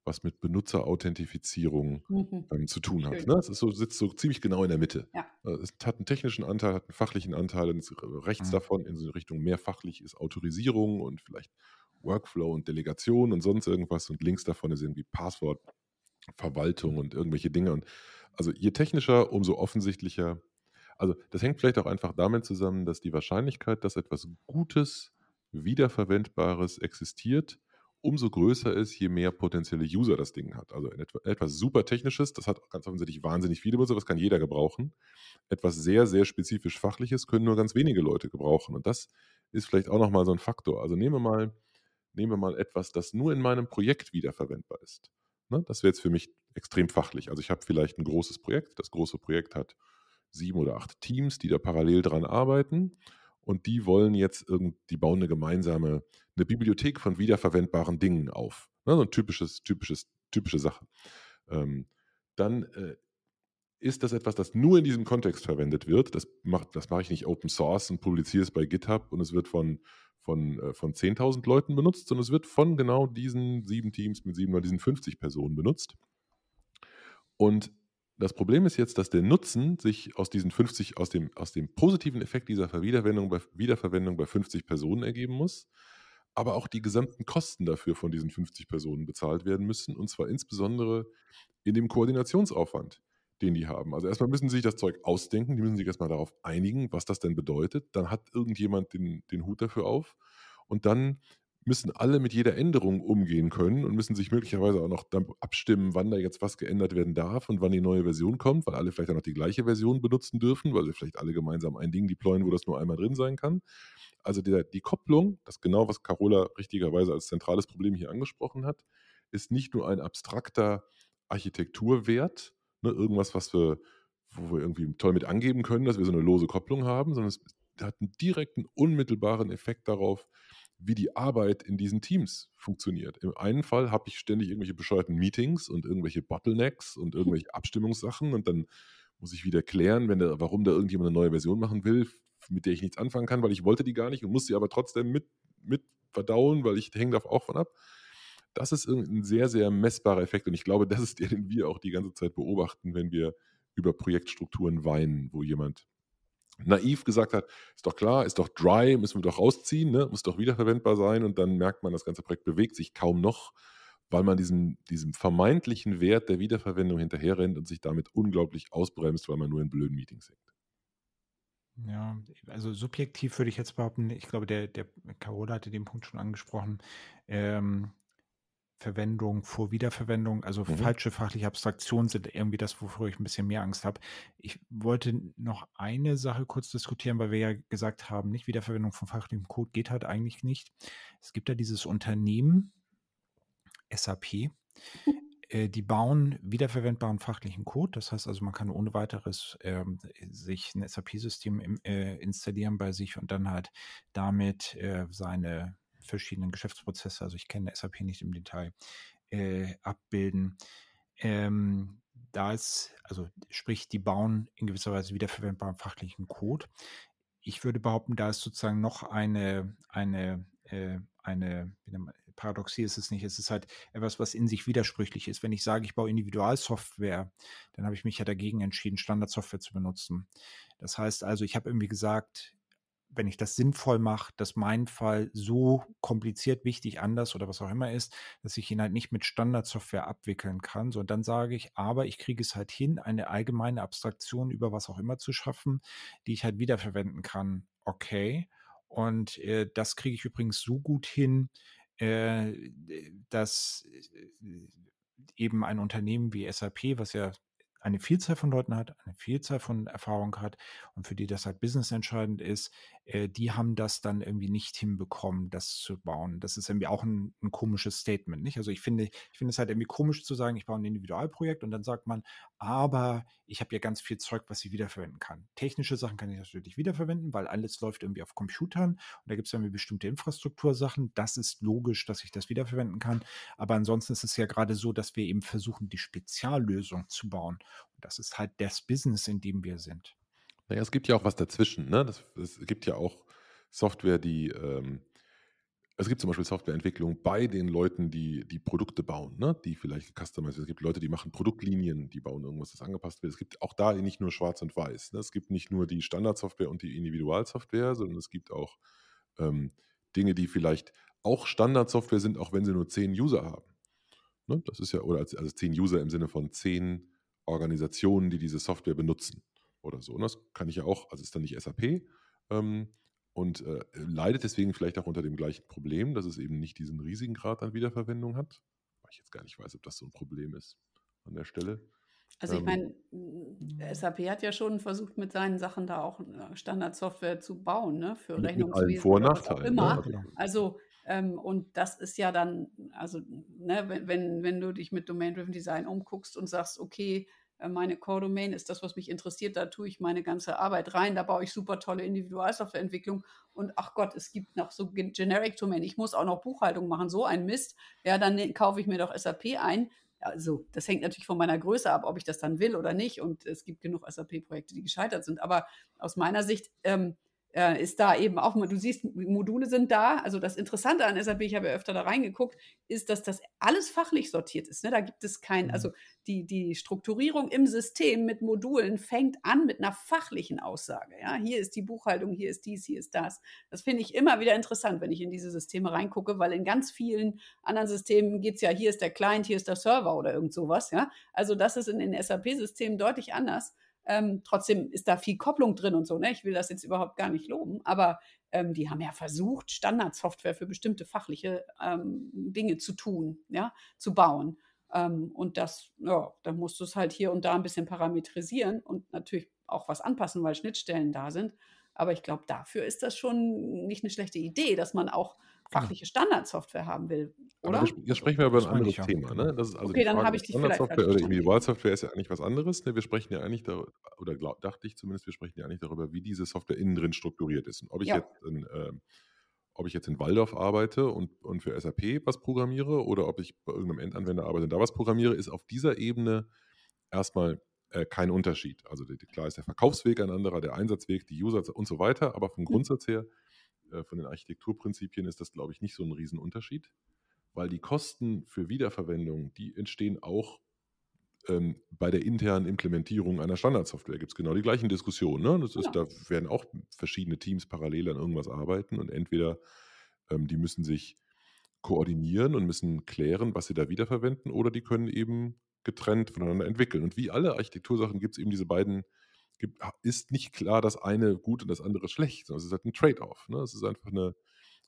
was mit Benutzerauthentifizierung Mhm. ähm, zu tun hat. Ne? Es ist so, sitzt so ziemlich genau in der Mitte. Ja. Äh, Es hat einen technischen Anteil, hat einen fachlichen Anteil. Es- rechts Mhm. davon in so Richtung mehr fachlich ist Autorisierung und vielleicht Workflow und Delegation und sonst irgendwas. Und links davon ist irgendwie Passwortverwaltung und irgendwelche Dinge. Und also je technischer, umso offensichtlicher. Also das hängt vielleicht auch einfach damit zusammen, dass die Wahrscheinlichkeit, dass etwas Gutes, Wiederverwendbares existiert, umso größer ist, je mehr potenzielle User das Ding hat. Also etwa- etwas super Technisches, das hat ganz offensichtlich wahnsinnig viele Benutzer, das kann jeder gebrauchen. Etwas sehr, sehr spezifisch Fachliches können nur ganz wenige Leute gebrauchen. Und das ist vielleicht auch nochmal so ein Faktor. Also nehmen wir mal, nehmen wir mal etwas, das nur in meinem Projekt wiederverwendbar ist. Ne? Das wäre jetzt für mich extrem fachlich. Also ich habe vielleicht ein großes Projekt. Das große Projekt hat sieben oder acht Teams, die da parallel dran arbeiten. Und die wollen jetzt irgend, die bauen eine gemeinsame, eine Bibliothek von wiederverwendbaren Dingen auf. Ne? So ein typisches, typisches, typische Sache. Ähm, dann äh, ist das etwas, das nur in diesem Kontext verwendet wird. Das mache das mach ich nicht Open Source und publiziere es bei GitHub und es wird von, von, äh, von 10.000 Leuten benutzt, sondern es wird von genau diesen sieben Teams mit sieben oder diesen 50 Personen benutzt. Und das Problem ist jetzt, dass der Nutzen sich aus diesen 50, aus dem, aus dem positiven Effekt dieser Wiederverwendung bei, Wiederverwendung bei 50 Personen ergeben muss, aber auch die gesamten Kosten dafür von diesen 50 Personen bezahlt werden müssen, und zwar insbesondere in dem Koordinationsaufwand, den die haben. Also erstmal müssen sie sich das Zeug ausdenken, die müssen sich erstmal darauf einigen, was das denn bedeutet. Dann hat irgendjemand den, den Hut dafür auf und dann müssen alle mit jeder Änderung umgehen können und müssen sich möglicherweise auch noch abstimmen, wann da jetzt was geändert werden darf und wann die neue Version kommt, weil alle vielleicht auch noch die gleiche Version benutzen dürfen, weil sie vielleicht alle gemeinsam ein Ding deployen, wo das nur einmal drin sein kann. Also der, die Kopplung, das genau, was Carola richtigerweise als zentrales Problem hier angesprochen hat, ist nicht nur ein abstrakter Architekturwert, ne, irgendwas, was wir, wo wir irgendwie toll mit angeben können, dass wir so eine lose Kopplung haben, sondern es hat einen direkten, unmittelbaren Effekt darauf, wie die Arbeit in diesen Teams funktioniert. Im einen Fall habe ich ständig irgendwelche bescheuerten Meetings und irgendwelche Bottlenecks und irgendwelche Abstimmungssachen und dann muss ich wieder klären, wenn der, warum da irgendjemand eine neue Version machen will, mit der ich nichts anfangen kann, weil ich wollte die gar nicht und muss sie aber trotzdem mit, mit verdauen, weil ich hänge davon auch von ab. Das ist ein sehr, sehr messbarer Effekt und ich glaube, das ist der, den wir auch die ganze Zeit beobachten, wenn wir über Projektstrukturen weinen, wo jemand naiv gesagt hat, ist doch klar, ist doch dry, müssen wir doch rausziehen, ne? muss doch wiederverwendbar sein und dann merkt man, das ganze Projekt bewegt sich kaum noch, weil man diesem, diesem vermeintlichen Wert der Wiederverwendung hinterherrennt und sich damit unglaublich ausbremst, weil man nur in blöden Meetings hängt. Ja, also subjektiv würde ich jetzt behaupten, ich glaube, der, der Carola hatte den Punkt schon angesprochen, ähm, Verwendung vor Wiederverwendung, also Mhm. falsche fachliche Abstraktionen sind irgendwie das, wovor ich ein bisschen mehr Angst habe. Ich wollte noch eine Sache kurz diskutieren, weil wir ja gesagt haben, nicht Wiederverwendung von fachlichem Code geht halt eigentlich nicht. Es gibt ja dieses Unternehmen, SAP, äh, die bauen wiederverwendbaren fachlichen Code. Das heißt also, man kann ohne weiteres ähm, sich ein SAP-System im- äh, installieren bei sich und dann halt damit äh, seine verschiedenen Geschäftsprozesse, also ich kenne SAP nicht im Detail, äh, abbilden. Ähm, da ist, also sprich, die bauen in gewisser Weise wiederverwendbaren fachlichen Code. Ich würde behaupten, da ist sozusagen noch eine, eine, äh, eine, Paradoxie ist es nicht, es ist halt etwas, was in sich widersprüchlich ist. Wenn ich sage, ich baue Individualsoftware, dann habe ich mich ja dagegen entschieden, Standardsoftware zu benutzen. Das heißt also, ich habe irgendwie gesagt, wenn ich das sinnvoll mache, dass mein Fall so kompliziert, wichtig, anders oder was auch immer ist, dass ich ihn halt nicht mit Standardsoftware abwickeln kann. So, und dann sage ich, aber ich kriege es halt hin, eine allgemeine Abstraktion über was auch immer zu schaffen, die ich halt wiederverwenden kann. Okay. Und äh, das kriege ich übrigens so gut hin, äh, dass äh, eben ein Unternehmen wie SAP, was ja eine Vielzahl von Leuten hat, eine Vielzahl von Erfahrung hat und für die das halt business entscheidend ist, äh, die haben das dann irgendwie nicht hinbekommen, das zu bauen. Das ist irgendwie auch ein, ein komisches Statement, nicht? Also ich finde, ich finde es halt irgendwie komisch zu sagen, ich baue ein Individualprojekt und dann sagt man, aber ich habe ja ganz viel Zeug, was ich wiederverwenden kann. Technische Sachen kann ich natürlich wiederverwenden, weil alles läuft irgendwie auf Computern und da gibt es irgendwie bestimmte Infrastruktursachen. Das ist logisch, dass ich das wiederverwenden kann. Aber ansonsten ist es ja gerade so, dass wir eben versuchen, die Speziallösung zu bauen. Und das ist halt das Business, in dem wir sind. Naja, es gibt ja auch was dazwischen. Ne? Das, es gibt ja auch Software, die, ähm, es gibt zum Beispiel Softwareentwicklung bei den Leuten, die die Produkte bauen, ne? die vielleicht customized Es gibt Leute, die machen Produktlinien, die bauen irgendwas, das angepasst wird. Es gibt auch da nicht nur schwarz und weiß. Ne? Es gibt nicht nur die Standardsoftware und die Individualsoftware, sondern es gibt auch ähm, Dinge, die vielleicht auch Standardsoftware sind, auch wenn sie nur zehn User haben. Ne? Das ist ja, oder also zehn User im Sinne von zehn Organisationen, die diese Software benutzen oder so. Und das kann ich ja auch, also ist dann nicht SAP, ähm, und äh, leidet deswegen vielleicht auch unter dem gleichen Problem, dass es eben nicht diesen riesigen Grad an Wiederverwendung hat. Weil ich jetzt gar nicht weiß, ob das so ein Problem ist an der Stelle. Also ich ähm, meine, SAP hat ja schon versucht, mit seinen Sachen da auch äh, Standardsoftware zu bauen, ne? Für mit, Rechnungswesen. Mit allen Vor- und Nachteilen. Ne? Also, also ähm, und das ist ja dann, also ne, wenn, wenn, wenn du dich mit Domain-Driven Design umguckst und sagst, okay, äh, meine Core-Domain ist das, was mich interessiert. Da tue ich meine ganze Arbeit rein. Da baue ich super tolle Individualsoftwareentwicklung. Und ach Gott, es gibt noch so Generic-Domain. Ich muss auch noch Buchhaltung machen. So ein Mist. Ja, dann ne, kaufe ich mir doch SAP ein. Also, das hängt natürlich von meiner Größe ab, ob ich das dann will oder nicht. Und es gibt genug SAP-Projekte, die gescheitert sind. Aber aus meiner Sicht ähm, äh, ist da eben auch, du siehst, Module sind da. Also das Interessante an SAP, ich habe ja öfter da reingeguckt, ist, dass das alles fachlich sortiert ist. Ne? Da gibt es kein, also mhm. die, die Strukturierung im System mit Modulen fängt an mit einer fachlichen Aussage. Ja? Hier ist die Buchhaltung, hier ist dies, hier ist das. Das finde ich immer wieder interessant, wenn ich in diese Systeme reingucke, weil in ganz vielen anderen Systemen geht es ja, hier ist der Client, hier ist der Server oder irgend sowas. Ja? Also das ist in den SAP-Systemen deutlich anders. Ähm, trotzdem ist da viel Kopplung drin und so. Ne? Ich will das jetzt überhaupt gar nicht loben, aber ähm, die haben ja versucht, Standardsoftware für bestimmte fachliche ähm, Dinge zu tun, ja, zu bauen. Ähm, und das, ja, da musst du es halt hier und da ein bisschen parametrisieren und natürlich auch was anpassen, weil Schnittstellen da sind. Aber ich glaube, dafür ist das schon nicht eine schlechte Idee, dass man auch fachliche Standardsoftware haben will, oder? Aber jetzt sprechen wir über ein anderes Thema. Ne? Das ist also okay, dann habe ich dich Standardsoftware oder Individualsoftware ist ja eigentlich was anderes. Ne? Wir sprechen ja eigentlich darüber, oder glaub, dachte ich zumindest, wir sprechen ja eigentlich darüber, wie diese Software innen drin strukturiert ist. Und ob ich ja. jetzt in, äh, ob ich jetzt in Waldorf arbeite und, und für SAP was programmiere oder ob ich bei irgendeinem Endanwender arbeite und da was programmiere, ist auf dieser Ebene erstmal äh, kein Unterschied. Also die, klar ist der Verkaufsweg ein anderer, der Einsatzweg, die User und so weiter, aber vom mhm. Grundsatz her äh, von den Architekturprinzipien ist das, glaube ich, nicht so ein Riesenunterschied, weil die Kosten für Wiederverwendung, die entstehen auch ähm, bei der internen Implementierung einer Standardsoftware. Gibt es genau die gleichen Diskussionen. Ne? Das ist, ja. Da werden auch verschiedene Teams parallel an irgendwas arbeiten und entweder ähm, die müssen sich koordinieren und müssen klären, was sie da wiederverwenden, oder die können eben getrennt voneinander entwickeln. Und wie alle Architektursachen gibt es eben diese beiden gibt, ist nicht klar, das eine gut und das andere schlecht, sondern es ist halt ein Trade-off. Ne? Es ist einfach eine,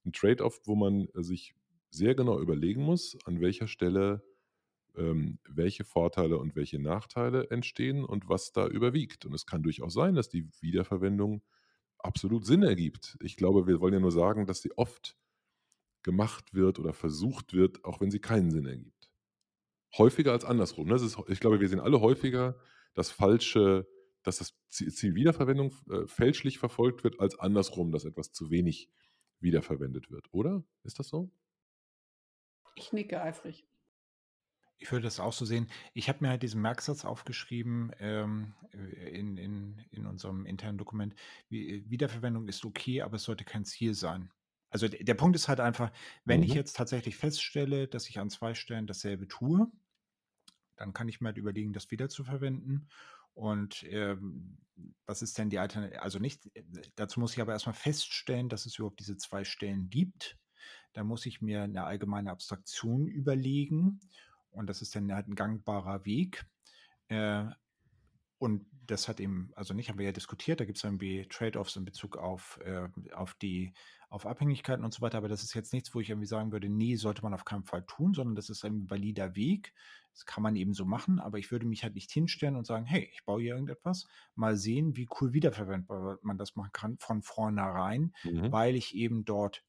ein Trade-off, wo man äh, sich sehr genau überlegen muss, an welcher Stelle ähm, welche Vorteile und welche Nachteile entstehen und was da überwiegt. Und es kann durchaus sein, dass die Wiederverwendung absolut Sinn ergibt. Ich glaube, wir wollen ja nur sagen, dass sie oft gemacht wird oder versucht wird, auch wenn sie keinen Sinn ergibt. Häufiger als andersrum. Ne? ist, ich glaube, wir sehen alle häufiger das falsche dass das Ziel Wiederverwendung äh, fälschlich verfolgt wird, als andersrum, dass etwas zu wenig wiederverwendet wird, oder? Ist das so? Ich nicke eifrig. Ich würde das auch so sehen. Ich habe mir halt diesen Merksatz aufgeschrieben ähm, in, in, in unserem internen Dokument. Wie, Wiederverwendung ist okay, aber es sollte kein Ziel sein. Also der, der Punkt ist halt einfach, wenn mhm. ich jetzt tatsächlich feststelle, dass ich an zwei Stellen dasselbe tue, dann kann ich mir halt überlegen, das wieder zu verwenden. Und ähm, was ist denn die Alternative? Also nicht, äh, dazu muss ich aber erstmal feststellen, dass es überhaupt diese zwei Stellen gibt. Da muss ich mir eine allgemeine Abstraktion überlegen. Und das ist dann halt ein gangbarer Weg. Äh, und das hat eben, also nicht, haben wir ja diskutiert, da gibt es irgendwie Trade-offs in Bezug auf, äh, auf die, auf Abhängigkeiten und so weiter, aber das ist jetzt nichts, wo ich irgendwie sagen würde, nee, sollte man auf keinen Fall tun, sondern das ist ein valider Weg. Das kann man eben so machen, aber ich würde mich halt nicht hinstellen und sagen, hey, ich baue hier irgendetwas, mal sehen, wie cool wiederverwendbar man das machen kann von vornherein, mhm. weil ich eben dort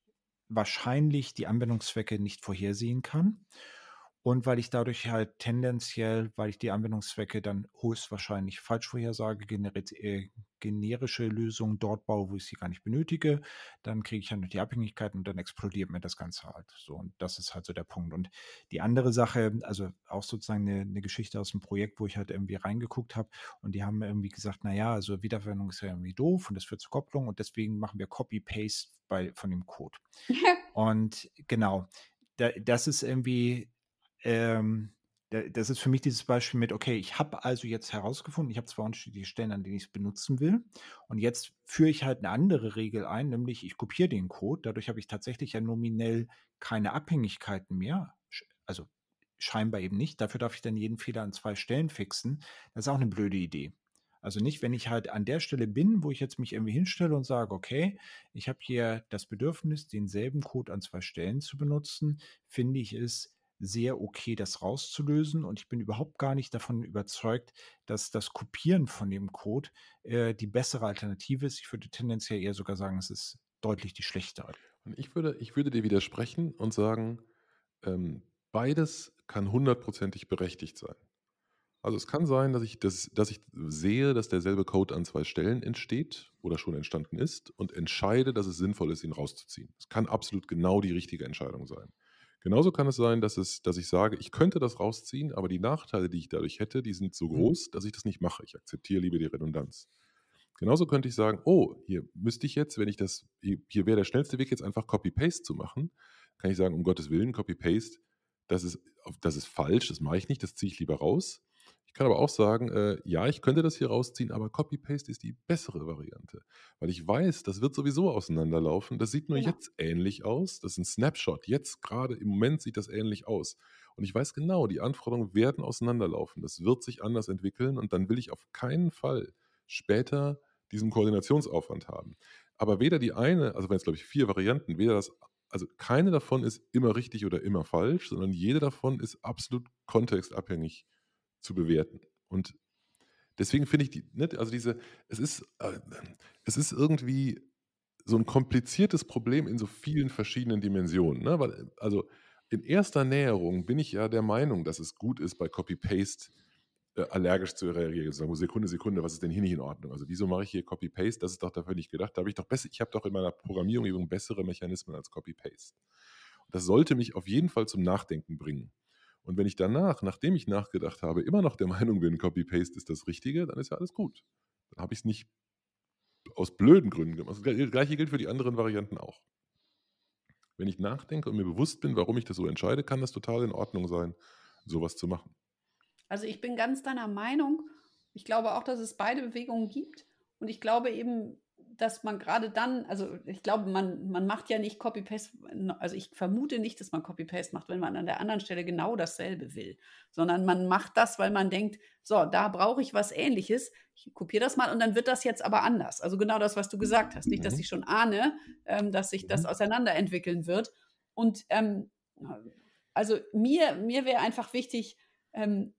wahrscheinlich die Anwendungszwecke nicht vorhersehen kann. Und weil ich dadurch halt tendenziell, weil ich die Anwendungszwecke dann höchstwahrscheinlich falsch vorhersage, äh, generische Lösungen dort baue, wo ich sie gar nicht benötige, dann kriege ich halt noch die Abhängigkeiten und dann explodiert mir das Ganze halt. So, und das ist halt so der Punkt. Und die andere Sache, also auch sozusagen eine, eine Geschichte aus dem Projekt, wo ich halt irgendwie reingeguckt habe und die haben irgendwie gesagt, naja, also Wiederverwendung ist ja irgendwie doof und das führt zu Kopplung und deswegen machen wir Copy-Paste von dem Code. und genau, das ist irgendwie ähm, das ist für mich dieses Beispiel mit, okay, ich habe also jetzt herausgefunden, ich habe zwei unterschiedliche Stellen, an denen ich es benutzen will. Und jetzt führe ich halt eine andere Regel ein, nämlich ich kopiere den Code. Dadurch habe ich tatsächlich ja nominell keine Abhängigkeiten mehr. Also scheinbar eben nicht. Dafür darf ich dann jeden Fehler an zwei Stellen fixen. Das ist auch eine blöde Idee. Also nicht, wenn ich halt an der Stelle bin, wo ich jetzt mich irgendwie hinstelle und sage, okay, ich habe hier das Bedürfnis, denselben Code an zwei Stellen zu benutzen, finde ich es sehr okay, das rauszulösen. Und ich bin überhaupt gar nicht davon überzeugt, dass das Kopieren von dem Code äh, die bessere Alternative ist. Ich würde tendenziell eher sogar sagen, es ist deutlich die schlechtere. Und ich würde, ich würde dir widersprechen und sagen, ähm, beides kann hundertprozentig berechtigt sein. Also es kann sein, dass ich, das, dass ich sehe, dass derselbe Code an zwei Stellen entsteht oder schon entstanden ist und entscheide, dass es sinnvoll ist, ihn rauszuziehen. Es kann absolut genau die richtige Entscheidung sein. Genauso kann es sein, dass, es, dass ich sage, ich könnte das rausziehen, aber die Nachteile, die ich dadurch hätte, die sind so mhm. groß, dass ich das nicht mache. Ich akzeptiere lieber die Redundanz. Genauso könnte ich sagen, oh, hier müsste ich jetzt, wenn ich das, hier, hier wäre der schnellste Weg jetzt einfach Copy-Paste zu machen, kann ich sagen, um Gottes Willen, Copy-Paste, das ist, das ist falsch, das mache ich nicht, das ziehe ich lieber raus kann aber auch sagen, äh, ja, ich könnte das hier rausziehen, aber Copy-Paste ist die bessere Variante. Weil ich weiß, das wird sowieso auseinanderlaufen. Das sieht nur ja. jetzt ähnlich aus. Das ist ein Snapshot. Jetzt gerade im Moment sieht das ähnlich aus. Und ich weiß genau, die Anforderungen werden auseinanderlaufen. Das wird sich anders entwickeln und dann will ich auf keinen Fall später diesen Koordinationsaufwand haben. Aber weder die eine, also wenn es glaube ich vier Varianten, weder das, also keine davon ist immer richtig oder immer falsch, sondern jede davon ist absolut kontextabhängig zu bewerten. Und deswegen finde ich die, ne, also diese, es ist, äh, es ist irgendwie so ein kompliziertes Problem in so vielen verschiedenen Dimensionen. Ne? Weil, also in erster Näherung bin ich ja der Meinung, dass es gut ist, bei Copy-Paste äh, allergisch zu reagieren. Sagen, Sekunde, Sekunde, was ist denn hier nicht in Ordnung? Also wieso mache ich hier Copy-Paste? Das ist doch dafür nicht gedacht. Da habe ich doch besser, ich habe doch in meiner Programmierung bessere Mechanismen als Copy-Paste. Das sollte mich auf jeden Fall zum Nachdenken bringen. Und wenn ich danach, nachdem ich nachgedacht habe, immer noch der Meinung bin, Copy-Paste ist das Richtige, dann ist ja alles gut. Dann habe ich es nicht aus blöden Gründen gemacht. Das gleiche gilt für die anderen Varianten auch. Wenn ich nachdenke und mir bewusst bin, warum ich das so entscheide, kann das total in Ordnung sein, sowas zu machen. Also ich bin ganz deiner Meinung. Ich glaube auch, dass es beide Bewegungen gibt. Und ich glaube eben, dass man gerade dann, also ich glaube, man, man macht ja nicht Copy-Paste, also ich vermute nicht, dass man Copy-Paste macht, wenn man an der anderen Stelle genau dasselbe will, sondern man macht das, weil man denkt, so, da brauche ich was ähnliches, ich kopiere das mal und dann wird das jetzt aber anders. Also genau das, was du gesagt hast. Nicht, dass mhm. ich schon ahne, ähm, dass sich das mhm. auseinanderentwickeln wird. Und ähm, also mir, mir wäre einfach wichtig, ähm,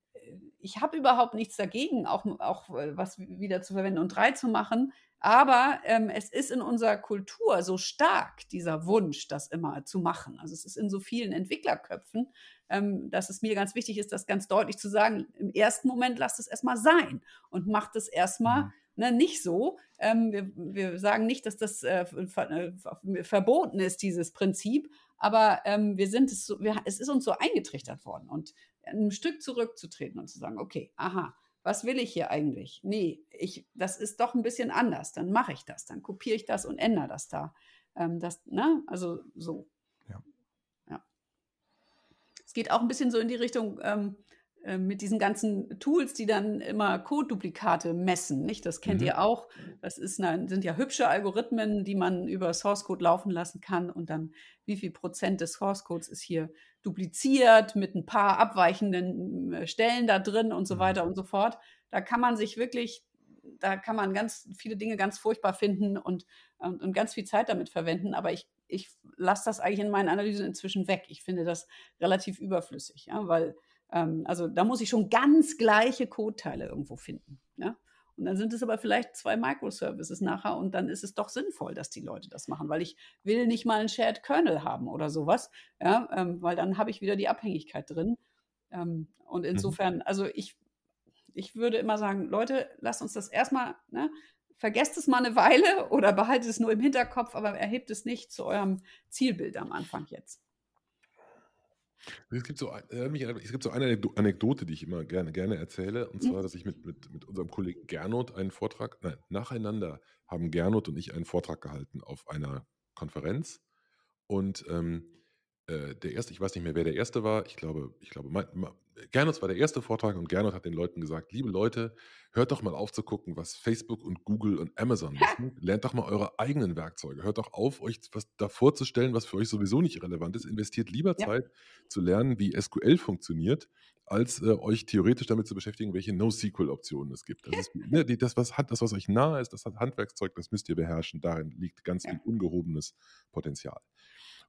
ich habe überhaupt nichts dagegen, auch, auch äh, was wieder zu verwenden und drei zu machen. Aber ähm, es ist in unserer Kultur so stark, dieser Wunsch, das immer zu machen. Also es ist in so vielen Entwicklerköpfen, ähm, dass es mir ganz wichtig ist, das ganz deutlich zu sagen. Im ersten Moment lasst es erstmal sein und macht es erstmal mhm. ne, nicht so. Ähm, wir, wir, sagen nicht, dass das äh, ver äh, verboten ist, dieses Prinzip, aber ähm, wir sind es, so, wir, es ist uns so eingetrichtert worden. Und ein Stück zurückzutreten und zu sagen, okay, aha, was will ich hier eigentlich? Nee, ich, das ist doch ein bisschen anders. Dann mache ich das, dann kopiere ich das und ändere das da. Ähm, das, ne? Also so. Ja. ja. Es geht auch ein bisschen so in die Richtung ähm, äh, mit diesen ganzen Tools, die dann immer Code-Duplikate messen. Nicht? Das kennt mhm. ihr auch. Das ist eine, sind ja hübsche Algorithmen, die man über Source Code laufen lassen kann und dann wie viel Prozent des Source Codes ist hier dupliziert mit ein paar abweichenden äh, Stellen da drin und so mhm. weiter und so fort. Da kann man sich wirklich, da kann man ganz viele Dinge ganz furchtbar finden und, und, und ganz viel Zeit damit verwenden. Aber ich, ich lasse das eigentlich in meinen Analysen inzwischen weg. Ich finde das relativ überflüssig, ja, weil ähm, also da muss ich schon ganz gleiche Codeteile irgendwo finden. Ja? Und dann sind es aber vielleicht zwei Microservices nachher und dann ist es doch sinnvoll, dass die Leute das machen, weil ich will nicht mal einen Shared Kernel haben oder sowas, ja, ähm, weil dann habe ich wieder die Abhängigkeit drin. Ähm, und Mhm. insofern, also ich, ich würde immer sagen, Leute, lasst uns das erstmal, ne, vergesst es mal eine Weile oder behaltet es nur im Hinterkopf, aber erhebt es nicht zu eurem Zielbild am Anfang jetzt. Es gibt so, äh, mich es gibt so eine Anekdo- Anekdote, die ich immer gerne, gerne erzähle. Und zwar, dass ich mit, mit, mit unserem Kollegen Gernot einen Vortrag, nein, nacheinander haben Gernot und ich einen Vortrag gehalten auf einer Konferenz. Und ähm, äh, der erste, ich weiß nicht mehr, wer der erste war. Ich glaube, ich glaube, mein, mein, Gernot war der erste Vortrag und Gernot hat den Leuten gesagt: Liebe Leute, hört doch mal auf zu gucken, was Facebook und Google und Amazon machen. Lernt doch mal eure eigenen Werkzeuge. Hört doch auf, euch was davor zu stellen, was für euch sowieso nicht relevant ist. Investiert lieber Ja. Zeit zu lernen, wie SQL funktioniert, als äh, euch theoretisch damit zu beschäftigen, welche NoSQL-Optionen es gibt. Das, ist, ne, die, das, was, hat- das, was euch nahe ist, das hat Handwerkszeug, das müsst ihr beherrschen. Darin liegt ganz Ja. viel ungehobenes Potenzial.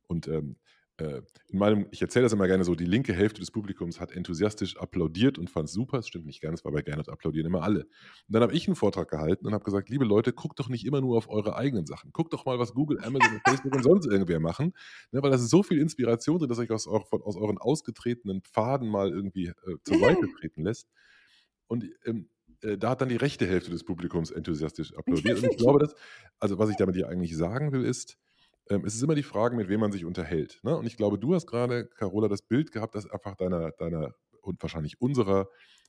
Und ähm, äh, in meinem, ich erzähle das immer gerne so, die linke Hälfte des Publikums hat enthusiastisch applaudiert und fand es super. Es stimmt nicht ganz, weil bei Gernot applaudieren immer alle. Und dann habe ich einen Vortrag gehalten und habe gesagt, liebe Leute, guckt doch nicht immer nur auf eure eigenen Sachen. Guckt doch mal, was Google, Amazon, Facebook und sonst irgendwer machen. Ne, weil da ist so viel Inspiration drin, dass euch aus, aus euren ausgetretenen Pfaden mal irgendwie äh, zur Seite treten lässt. Und ähm, äh, da hat dann die rechte Hälfte des Publikums enthusiastisch applaudiert. Und ich glaube, dass, also was ich damit hier eigentlich sagen will, ist, ähm, es ist immer die Frage, mit wem man sich unterhält. Ne? Und ich glaube, du hast gerade, Carola, das Bild gehabt, das einfach deiner, deiner und wahrscheinlich unserer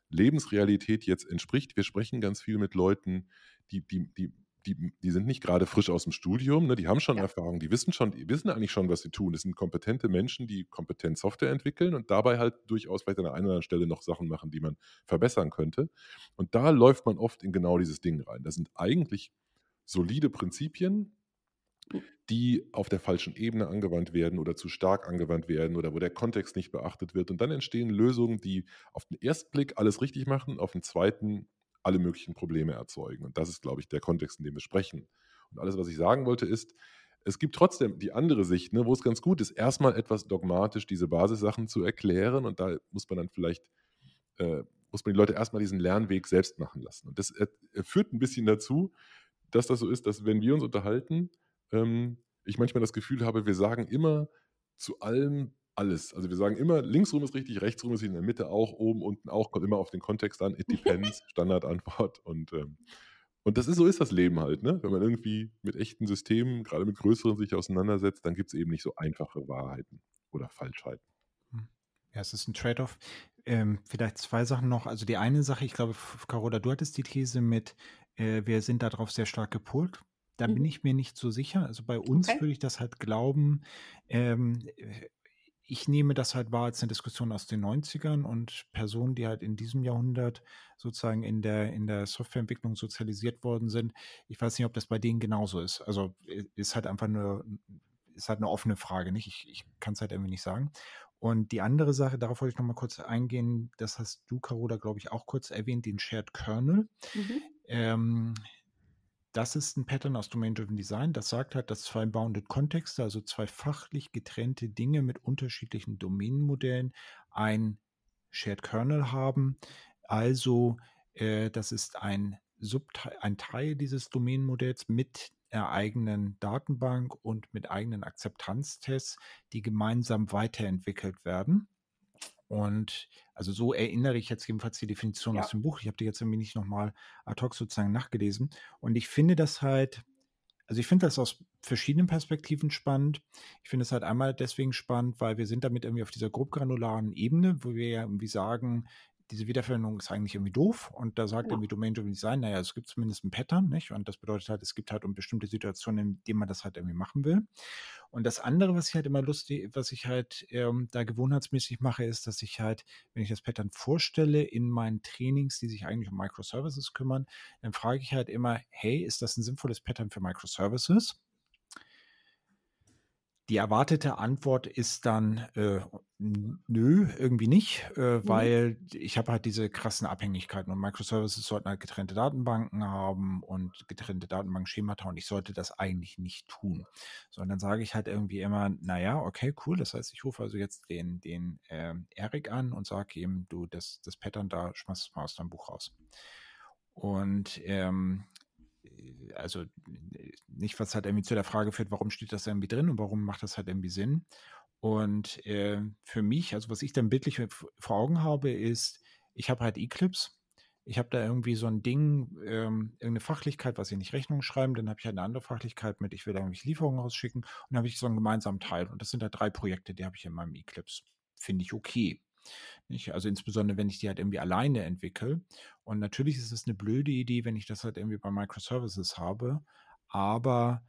Lebensrealität jetzt entspricht. Wir sprechen ganz viel mit Leuten, die, die, die, die, die sind nicht gerade frisch aus dem Studium, ne? die haben schon Ja. Erfahrung, die wissen schon, die wissen eigentlich schon, was sie tun. Das sind kompetente Menschen, die kompetent Software entwickeln und dabei halt durchaus vielleicht an der einen oder anderen Stelle noch Sachen machen, die man verbessern könnte. Und da läuft man oft in genau dieses Ding rein. Das sind eigentlich solide Prinzipien, die auf der falschen Ebene angewandt werden oder zu stark angewandt werden oder wo der Kontext nicht beachtet wird. Und dann entstehen Lösungen, die auf den ersten Blick alles richtig machen, auf den zweiten alle möglichen Probleme erzeugen. Und das ist, glaube ich, der Kontext, in dem wir sprechen. Und alles, was ich sagen wollte, ist, es gibt trotzdem die andere Sicht, ne, wo es ganz gut ist, erstmal etwas dogmatisch diese Basissachen zu erklären. Und da muss man dann vielleicht, äh, muss man die Leute erstmal diesen Lernweg selbst machen lassen. Und das äh, führt ein bisschen dazu, dass das so ist, dass wenn wir uns unterhalten, ähm, ich manchmal das Gefühl habe, wir sagen immer zu allem alles. Also wir sagen immer, linksrum ist richtig, rechtsrum ist in der Mitte auch, oben, unten auch, kommt immer auf den Kontext an, it depends, Standardantwort. Und, ähm, und das ist so ist das Leben halt, ne? Wenn man irgendwie mit echten Systemen, gerade mit größeren sich auseinandersetzt, dann gibt es eben nicht so einfache Wahrheiten oder Falschheiten. Ja, es ist ein Trade-off. Ähm, vielleicht zwei Sachen noch. Also die eine Sache, ich glaube, Carola, du hattest die These mit, äh, wir sind darauf sehr stark gepolt. Da bin Mhm. ich mir nicht so sicher. Also bei uns Okay. würde ich das halt glauben. Ähm, äh, ich nehme das halt wahr als eine Diskussion aus den 90ern und Personen, die halt in diesem Jahrhundert sozusagen in der, in der Softwareentwicklung sozialisiert worden sind. Ich weiß nicht, ob das bei denen genauso ist. Also ist halt einfach nur, ist halt eine offene Frage, nicht? Ich, ich kann es halt irgendwie nicht sagen. Und die andere Sache, darauf wollte ich noch mal kurz eingehen, das hast du, Carola, glaube ich, auch kurz erwähnt, den Shared Kernel. Mhm. Ähm, das ist ein Pattern aus Domain-Driven Design. Das sagt halt, dass zwei Bounded Kontexte, also zwei fachlich getrennte Dinge mit unterschiedlichen Domänenmodellen, ein Shared Kernel haben. Also, äh, das ist ein, ein Teil dieses Domänenmodells mit einer eigenen Datenbank und mit eigenen Akzeptanztests, die gemeinsam weiterentwickelt werden. Und also so erinnere ich jetzt jedenfalls die Definition Ja. aus dem Buch. Ich habe die jetzt irgendwie nicht nochmal ad hoc sozusagen nachgelesen. Und ich finde das halt, also ich finde das aus verschiedenen Perspektiven spannend. Ich finde es halt einmal deswegen spannend, weil wir sind damit irgendwie auf dieser grobgranularen Ebene, wo wir ja irgendwie sagen, diese Wiederverwendung ist eigentlich irgendwie doof und da sagt Genau. irgendwie Domain-Driven Design, naja, es gibt zumindest ein Pattern, nicht? Und das bedeutet halt, es gibt halt um bestimmte Situationen, in denen man das halt irgendwie machen will. Und das andere, was ich halt immer lustig, was ich halt ähm, da gewohnheitsmäßig mache, ist, dass ich halt, wenn ich das Pattern vorstelle in meinen Trainings, die sich eigentlich um Microservices kümmern, dann frage ich halt immer, hey, ist das ein sinnvolles Pattern für Microservices? Die erwartete Antwort ist dann, äh, nö, irgendwie nicht, äh, Mhm. weil ich habe halt diese krassen Abhängigkeiten und Microservices sollten halt getrennte Datenbanken haben und getrennte Datenbankschemata und ich sollte das eigentlich nicht tun. Sondern sage ich halt irgendwie immer, naja, okay, cool, das heißt, ich rufe also jetzt den, den ähm, Erik an und sage ihm, du, das, das Pattern da, schmeiß es mal aus deinem Buch raus. Und ähm, äh, also äh, nicht, was halt irgendwie zu der Frage führt, warum steht das irgendwie drin und warum macht das halt irgendwie Sinn. Und äh, für mich, also was ich dann bildlich vor Augen habe, ist, ich habe halt Eclipse. Ich habe da irgendwie so ein Ding, ähm, irgendeine Fachlichkeit, was ich nicht Rechnung schreiben, dann habe ich halt eine andere Fachlichkeit mit, ich will da irgendwie Lieferungen rausschicken und dann habe ich so einen gemeinsamen Teil. Und das sind da drei Projekte, die habe ich in meinem Eclipse. Finde ich okay. Nicht? Also insbesondere, wenn ich die halt irgendwie alleine entwickle. Und natürlich ist es eine blöde Idee, wenn ich das halt irgendwie bei Microservices habe. Aber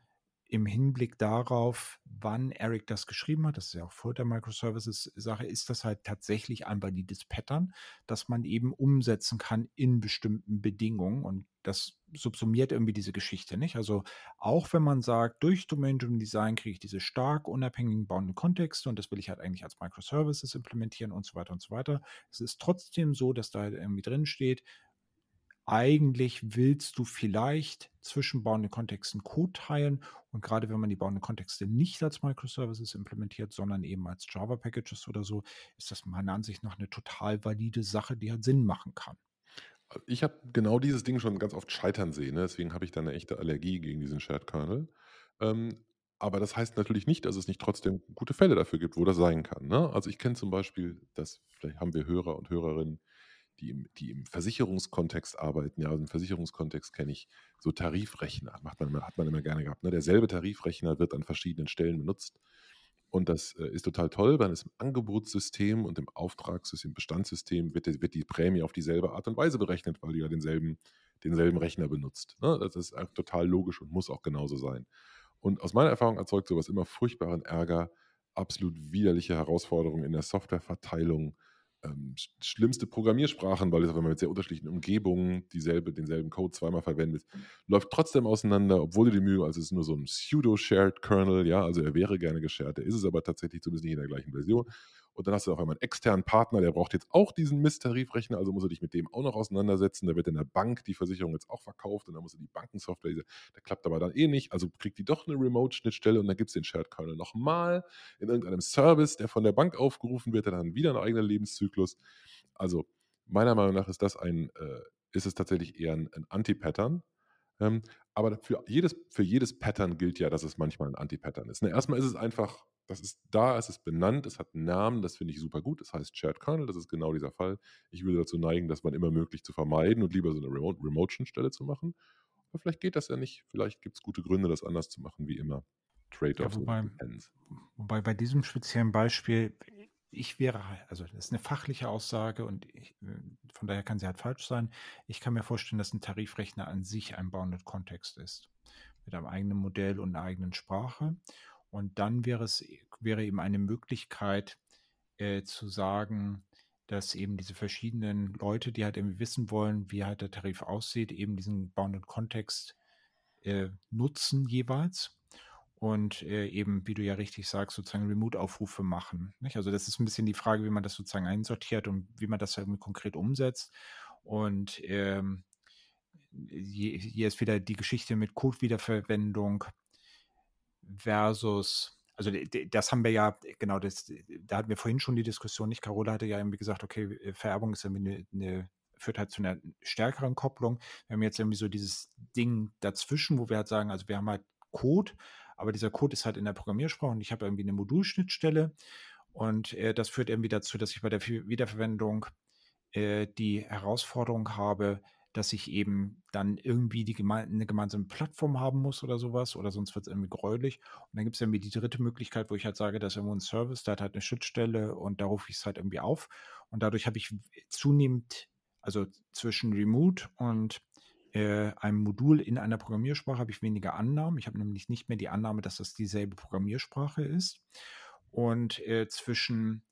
im Hinblick darauf, wann Eric das geschrieben hat, das ist ja auch vor der Microservices-Sache, ist das halt tatsächlich ein valides Pattern, das man eben umsetzen kann in bestimmten Bedingungen. Und das subsumiert irgendwie diese Geschichte, nicht? Also auch wenn man sagt, durch Domain-Driven Design kriege ich diese stark unabhängigen bauenden Kontexte und das will ich halt eigentlich als Microservices implementieren und so weiter und so weiter. Es ist trotzdem so, dass da halt irgendwie drin steht, eigentlich willst du vielleicht zwischen bauenden Kontexten Code teilen und gerade wenn man die bauenden Kontexte nicht als Microservices implementiert, sondern eben als Java-Packages oder so, ist das meiner Ansicht nach eine total valide Sache, die halt Sinn machen kann. Ich habe genau dieses Ding schon ganz oft scheitern sehen, ne? deswegen habe ich da eine echte Allergie gegen diesen Shared Kernel. Ähm, aber das heißt natürlich nicht, dass es nicht trotzdem gute Fälle dafür gibt, wo das sein kann. Ne? Also ich kenne zum Beispiel, dass vielleicht haben wir Hörer und Hörerinnen, die im, die im Versicherungskontext arbeiten. Ja, also im Versicherungskontext kenne ich so Tarifrechner, macht man immer, hat man immer gerne gehabt. Ne? Derselbe Tarifrechner wird an verschiedenen Stellen benutzt. Und das äh, ist total toll, weil es im Angebotssystem und im Auftragssystem, Bestandssystem wird, wird, die Prämie auf dieselbe Art und Weise berechnet, weil du ja denselben, denselben Rechner benutzt. Ne? Das ist total logisch und muss auch genauso sein. Und aus meiner Erfahrung erzeugt sowas immer furchtbaren Ärger, absolut widerliche Herausforderungen in der Softwareverteilung, ähm, schlimmste Programmiersprachen, weil es, wenn man mit sehr unterschiedlichen Umgebungen dieselbe, denselben Code zweimal verwendet, läuft trotzdem auseinander, obwohl du die Mühe, also es ist nur so ein pseudo-shared Kernel, ja, also er wäre gerne geshared, der ist es aber tatsächlich zumindest nicht in der gleichen Version. Und dann hast du auf einmal einen externen Partner, der braucht jetzt auch diesen Mist-Tarifrechner, also musst du dich mit dem auch noch auseinandersetzen. Da wird in der Bank die Versicherung jetzt auch verkauft und dann musst du die Bankensoftware, der klappt aber dann eh nicht, also kriegt die doch eine Remote-Schnittstelle und dann gibt es den Shared Kernel nochmal in irgendeinem Service, der von der Bank aufgerufen wird, dann wieder einen eigenen Lebenszyklus. Also meiner Meinung nach ist das ein, äh, ist es tatsächlich eher ein, ein Anti-Pattern. Ähm, aber für jedes, für jedes Pattern gilt ja, dass es manchmal ein Anti-Pattern ist. Ne? Erstmal ist es einfach das ist da, es ist benannt, es hat einen Namen, das finde ich super gut. Das heißt Shared Kernel, das ist genau dieser Fall. Ich würde dazu neigen, das man immer möglich zu vermeiden und lieber so eine Remote-Stelle zu machen. Aber vielleicht geht das ja nicht. Vielleicht gibt es gute Gründe, das anders zu machen, wie immer. Trade-offs ja, wobei, wobei bei diesem speziellen Beispiel, ich wäre, also das ist eine fachliche Aussage und ich, von daher kann sie halt falsch sein. Ich kann mir vorstellen, dass ein Tarifrechner an sich ein Bounded Kontext ist. Mit einem eigenen Modell und einer eigenen Sprache. Und dann wäre es wäre eben eine Möglichkeit äh, zu sagen, dass eben diese verschiedenen Leute, die halt irgendwie wissen wollen, wie halt der Tarif aussieht, eben diesen Bounded Kontext äh, nutzen jeweils und äh, eben, wie du ja richtig sagst, sozusagen Remote-Aufrufe machen. Nicht? Also das ist ein bisschen die Frage, wie man das sozusagen einsortiert und wie man das irgendwie konkret umsetzt. Und ähm, hier, ist wieder die Geschichte mit Code-Wiederverwendung versus, also das haben wir ja, genau, das, da hatten wir vorhin schon die Diskussion, nicht? Carola hatte ja irgendwie gesagt, okay, äh, Vererbung ist irgendwie eine, eine führt halt zu einer stärkeren Kopplung. Wir haben jetzt irgendwie so dieses Ding dazwischen, wo wir halt sagen, also wir haben halt Code, aber dieser Code ist halt in der Programmiersprache und ich habe irgendwie eine Modulschnittstelle und äh, das führt irgendwie dazu, dass ich bei der Wiederverwendung äh, die Herausforderung habe, dass ich eben dann irgendwie die geme eine gemeinsame Plattform haben muss oder sowas oder sonst wird es irgendwie gräulich. Und dann gibt es irgendwie die dritte Möglichkeit, wo ich halt sage, da ist irgendwo ein Service, der hat halt eine Schnittstelle und da rufe ich es halt irgendwie auf. Und dadurch habe ich zunehmend, also zwischen Remote und äh, einem Modul in einer Programmiersprache habe ich weniger Annahmen. Ich habe nämlich nicht mehr die Annahme, dass das dieselbe Programmiersprache ist. Und äh, zwischen,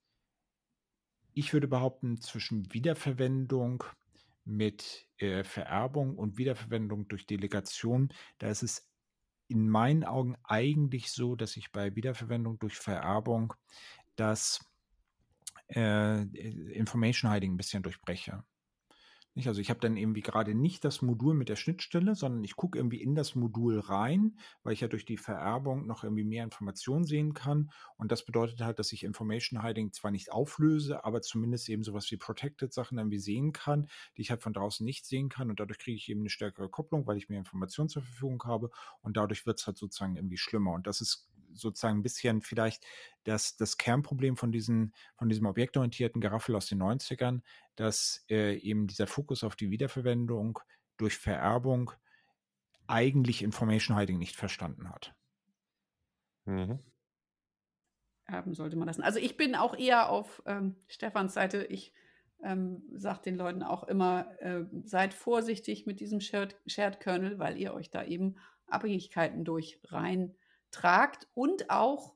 ich würde behaupten, zwischen Wiederverwendung mit äh, Vererbung und Wiederverwendung durch Delegation, da ist es in meinen Augen eigentlich so, dass ich bei Wiederverwendung durch Vererbung das äh, Information Hiding ein bisschen durchbreche. Nicht? Also ich habe dann irgendwie gerade nicht das Modul mit der Schnittstelle, sondern ich gucke irgendwie in das Modul rein, weil ich ja durch die Vererbung noch irgendwie mehr Informationen sehen kann. Und das bedeutet halt, dass ich Information Hiding zwar nicht auflöse, aber zumindest eben sowas wie Protected Sachen irgendwie sehen kann, die ich halt von draußen nicht sehen kann. Und dadurch kriege ich eben eine stärkere Kopplung, weil ich mehr Informationen zur Verfügung habe. Und dadurch wird es halt sozusagen irgendwie schlimmer. Und das ist sozusagen ein bisschen vielleicht das, das Kernproblem von, diesen, von diesem objektorientierten Geraffel aus den 90ern, dass äh, eben dieser Fokus auf die Wiederverwendung durch Vererbung eigentlich Information Hiding nicht verstanden hat. Mhm. Erben sollte man lassen. Also ich bin auch eher auf ähm, Stefans Seite. Ich ähm, sage den Leuten auch immer, äh, seid vorsichtig mit diesem Shared, Shared Kernel, weil ihr euch da eben Abhängigkeiten durch reintragt und auch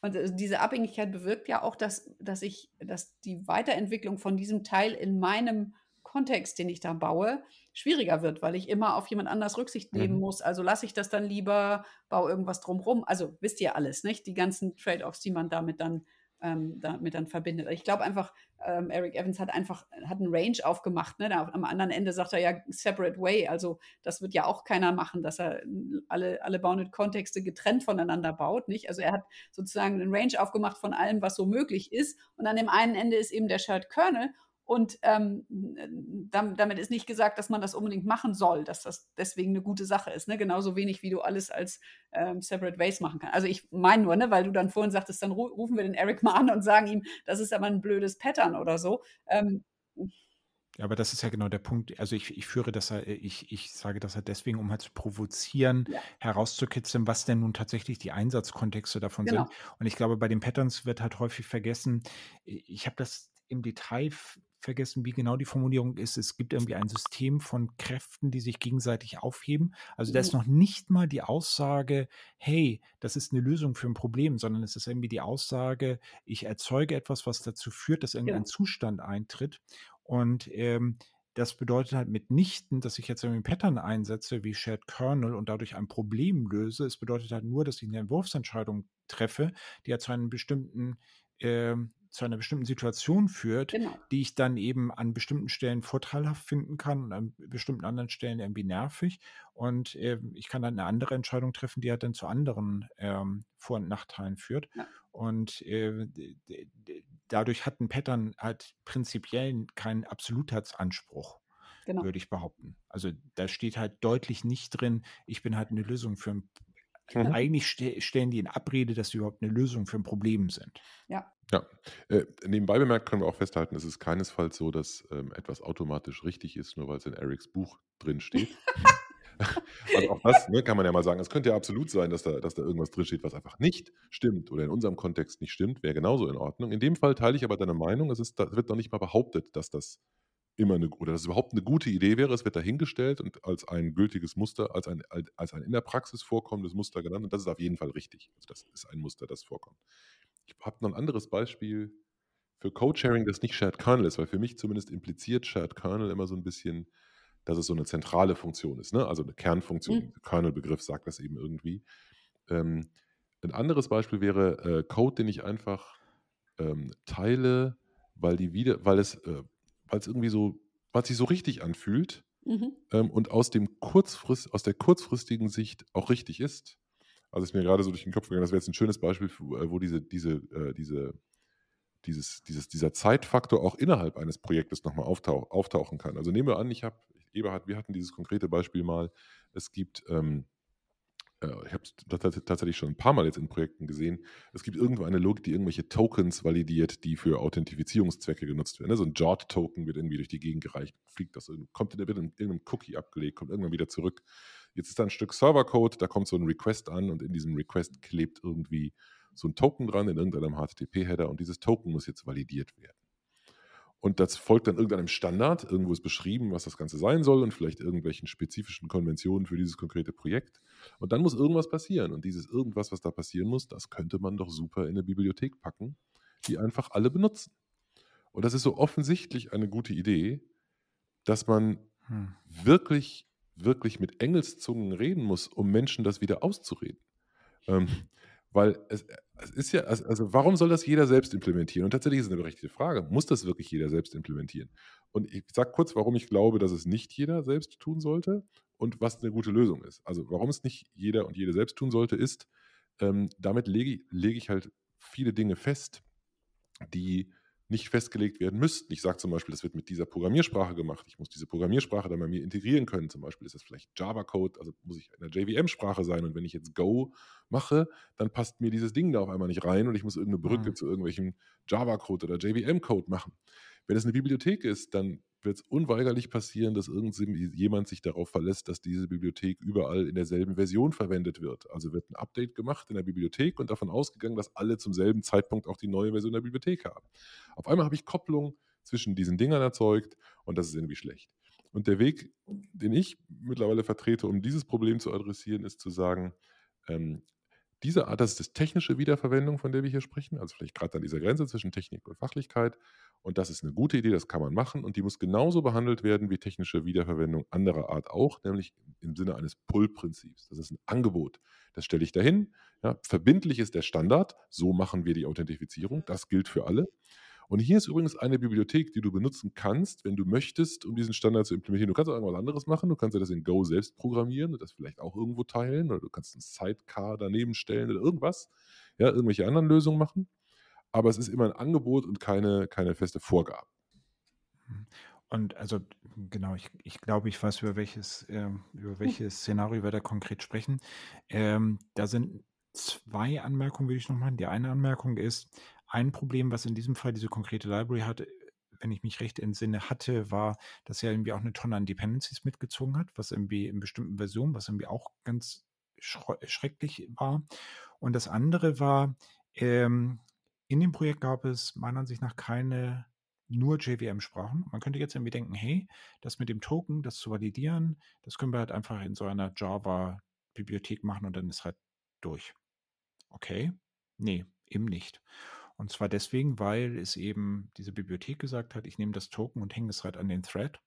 und äh, diese Abhängigkeit bewirkt ja auch, dass, dass ich, dass die Weiterentwicklung von diesem Teil in meinem Kontext, den ich da baue, schwieriger wird, weil ich immer auf jemand anders Rücksicht nehmen mhm. muss. Also lasse ich das dann lieber, baue irgendwas drumrum. Also wisst ihr alles, nicht? Die ganzen Trade-offs, die man damit dann ähm, damit dann verbindet. Ich glaube einfach, ähm, Eric Evans hat einfach hat einen Range aufgemacht. Ne? Da, am anderen Ende sagt er ja separate way. Also das wird ja auch keiner machen, dass er alle, alle Bounded-Kontexte getrennt voneinander baut. Nicht? Also er hat sozusagen einen Range aufgemacht von allem, was so möglich ist. Und an dem einen Ende ist eben der Shared Kernel. Und ähm, damit ist nicht gesagt, dass man das unbedingt machen soll, dass das deswegen eine gute Sache ist. Ne? Genauso wenig, wie du alles als ähm, Separate Ways machen kannst. Also ich meine nur, ne, weil du dann vorhin sagtest, dann rufen wir den Eric mal an und sagen ihm, das ist aber ein blödes Pattern oder so. Ähm, ja, aber das ist ja genau der Punkt. Also ich, ich führe das, ich, ich sage das halt deswegen, um halt zu provozieren, ja. herauszukitzeln, was denn nun tatsächlich die Einsatzkontexte davon genau. sind. Und ich glaube, bei den Patterns wird halt häufig vergessen, ich habe das im Detail vergessen, wie genau die Formulierung ist. Es gibt irgendwie ein System von Kräften, die sich gegenseitig aufheben. Also da ist mhm. noch nicht mal die Aussage, hey, das ist eine Lösung für ein Problem, sondern es ist irgendwie die Aussage, ich erzeuge etwas, was dazu führt, dass irgendein ja. Zustand eintritt. Und ähm, das bedeutet halt mitnichten, dass ich jetzt irgendwie ein Pattern einsetze wie Shared Kernel und dadurch ein Problem löse. Es bedeutet halt nur, dass ich eine Entwurfsentscheidung treffe, die ja zu einem bestimmten ähm, zu einer bestimmten Situation führt, genau. die ich dann eben an bestimmten Stellen vorteilhaft finden kann und an bestimmten anderen Stellen irgendwie nervig. Und äh, ich kann dann eine andere Entscheidung treffen, die halt dann zu anderen ähm, Vor- und Nachteilen führt. Ja. Und äh, dadurch hat ein Pattern halt prinzipiell keinen Absolutheitsanspruch. Genau. würde ich behaupten. Also da steht halt deutlich nicht drin, ich bin halt eine Lösung für ein Mhm. Eigentlich ste stellen die in Abrede, dass sie überhaupt eine Lösung für ein Problem sind. Ja. Ja, äh, nebenbei bemerkt können wir auch festhalten, es ist keinesfalls so, dass ähm, etwas automatisch richtig ist, nur weil es in Erics Buch drin steht. also auch das ne, kann man ja mal sagen. Es könnte ja absolut sein, dass da, dass da irgendwas drinsteht, was einfach nicht stimmt oder in unserem Kontext nicht stimmt, wäre genauso in Ordnung. In dem Fall teile ich aber deine Meinung. Es ist, da wird noch nicht mal behauptet, dass das immer eine, oder dass es überhaupt eine gute Idee wäre. Es wird dahingestellt und als ein gültiges Muster, als ein, als ein in der Praxis vorkommendes Muster genannt. Und das ist auf jeden Fall richtig. Also das ist ein Muster, das vorkommt. Ich habe noch ein anderes Beispiel für Code-Sharing, das nicht Shared Kernel ist, weil für mich zumindest impliziert Shared Kernel immer so ein bisschen, dass es so eine zentrale Funktion ist, ne? also eine Kernfunktion. Mhm. Kernel-Begriff sagt das eben irgendwie. Ähm, ein anderes Beispiel wäre äh, Code, den ich einfach ähm, teile, weil die wieder, weil es äh, weil es irgendwie so, weil es sich so richtig anfühlt mhm. ähm, und aus, dem Kurzfrist, aus der kurzfristigen Sicht auch richtig ist. Also ist mir gerade so durch den Kopf gegangen, das wäre jetzt ein schönes Beispiel, äh, wo diese, diese, äh, diese, dieses, dieses, dieser Zeitfaktor auch innerhalb eines Projektes nochmal auftauch, auftauchen kann. Also nehmen wir an, ich habe, Eberhard, wir hatten dieses konkrete Beispiel mal, es gibt ähm, äh, ich habe es tatsächlich schon ein paar Mal jetzt in Projekten gesehen, es gibt irgendwo eine Logik, die irgendwelche Tokens validiert, die für Authentifizierungszwecke genutzt werden. Ne? So ein JOT-Token wird irgendwie durch die Gegend gereicht, fliegt das, kommt in, wird in irgendeinem Cookie abgelegt, kommt irgendwann wieder zurück. Jetzt ist da ein Stück Servercode, da kommt so ein Request an und in diesem Request klebt irgendwie so ein Token dran in irgendeinem HTTP-Header und dieses Token muss jetzt validiert werden. Und das folgt dann irgendeinem Standard. Irgendwo ist beschrieben, was das Ganze sein soll und vielleicht irgendwelchen spezifischen Konventionen für dieses konkrete Projekt. Und dann muss irgendwas passieren. Und dieses irgendwas, was da passieren muss, das könnte man doch super in eine Bibliothek packen, die einfach alle benutzen. Und das ist so offensichtlich eine gute Idee, dass man hm. wirklich, wirklich mit Engelszungen reden muss, um Menschen das wieder auszureden. Ähm, weil es, es ist ja, also warum soll das jeder selbst implementieren? Und tatsächlich ist es eine berechtigte Frage. Muss das wirklich jeder selbst implementieren? Und ich sage kurz, warum ich glaube, dass es nicht jeder selbst tun sollte und was eine gute Lösung ist. Also warum es nicht jeder und jede selbst tun sollte, ist, ähm, damit lege, lege ich halt viele Dinge fest, die nicht festgelegt werden müssten. Ich sage zum Beispiel, das wird mit dieser Programmiersprache gemacht. Ich muss diese Programmiersprache dann bei mir integrieren können. Zum Beispiel ist das vielleicht Java-Code, also muss ich in der JVM-Sprache sein. Und wenn ich jetzt Go mache, dann passt mir dieses Ding da auf einmal nicht rein und ich muss irgendeine Brücke mhm. zu irgendwelchem Java-Code oder JVM-Code machen. Wenn es eine Bibliothek ist, dann wird es unweigerlich passieren, dass irgendjemand sich darauf verlässt, dass diese Bibliothek überall in derselben Version verwendet wird. Also wird ein Update gemacht in der Bibliothek und davon ausgegangen, dass alle zum selben Zeitpunkt auch die neue Version der Bibliothek haben. Auf einmal habe ich Kopplung zwischen diesen Dingern erzeugt und das ist irgendwie schlecht. Und der Weg, den ich mittlerweile vertrete, um dieses Problem zu adressieren, ist zu sagen, ähm, diese Art, das ist das technische Wiederverwendung, von der wir hier sprechen, also vielleicht gerade an dieser Grenze zwischen Technik und Fachlichkeit. Und das ist eine gute Idee, das kann man machen. Und die muss genauso behandelt werden wie technische Wiederverwendung anderer Art auch, nämlich im Sinne eines Pull-Prinzips. Das ist ein Angebot. Das stelle ich dahin. Ja, verbindlich ist der Standard. So machen wir die Authentifizierung. Das gilt für alle. Und hier ist übrigens eine Bibliothek, die du benutzen kannst, wenn du möchtest, um diesen Standard zu implementieren. Du kannst auch irgendwas anderes machen. Du kannst ja das in Go selbst programmieren und das vielleicht auch irgendwo teilen oder du kannst ein Sidecar daneben stellen oder irgendwas. Ja, irgendwelche anderen Lösungen machen. Aber es ist immer ein Angebot und keine, keine feste Vorgabe. Und also genau, ich, ich glaube, ich weiß, über welches, ähm, über welches Szenario wir da konkret sprechen. Ähm, da sind zwei Anmerkungen, würde ich noch machen. Die eine Anmerkung ist, ein Problem, was in diesem Fall diese konkrete Library hatte, wenn ich mich recht entsinne, hatte, war, dass er irgendwie auch eine Tonne an Dependencies mitgezogen hat, was irgendwie in bestimmten Versionen, was irgendwie auch ganz schrecklich war. Und das andere war, ähm, in dem Projekt gab es meiner Ansicht nach keine nur JVM-Sprachen. Man könnte jetzt irgendwie denken, hey, das mit dem Token, das zu validieren, das können wir halt einfach in so einer Java-Bibliothek machen und dann ist halt durch. Okay, nee, eben nicht. Und zwar deswegen, weil es eben diese Bibliothek gesagt hat, ich nehme das Token und hänge es halt an den Thread.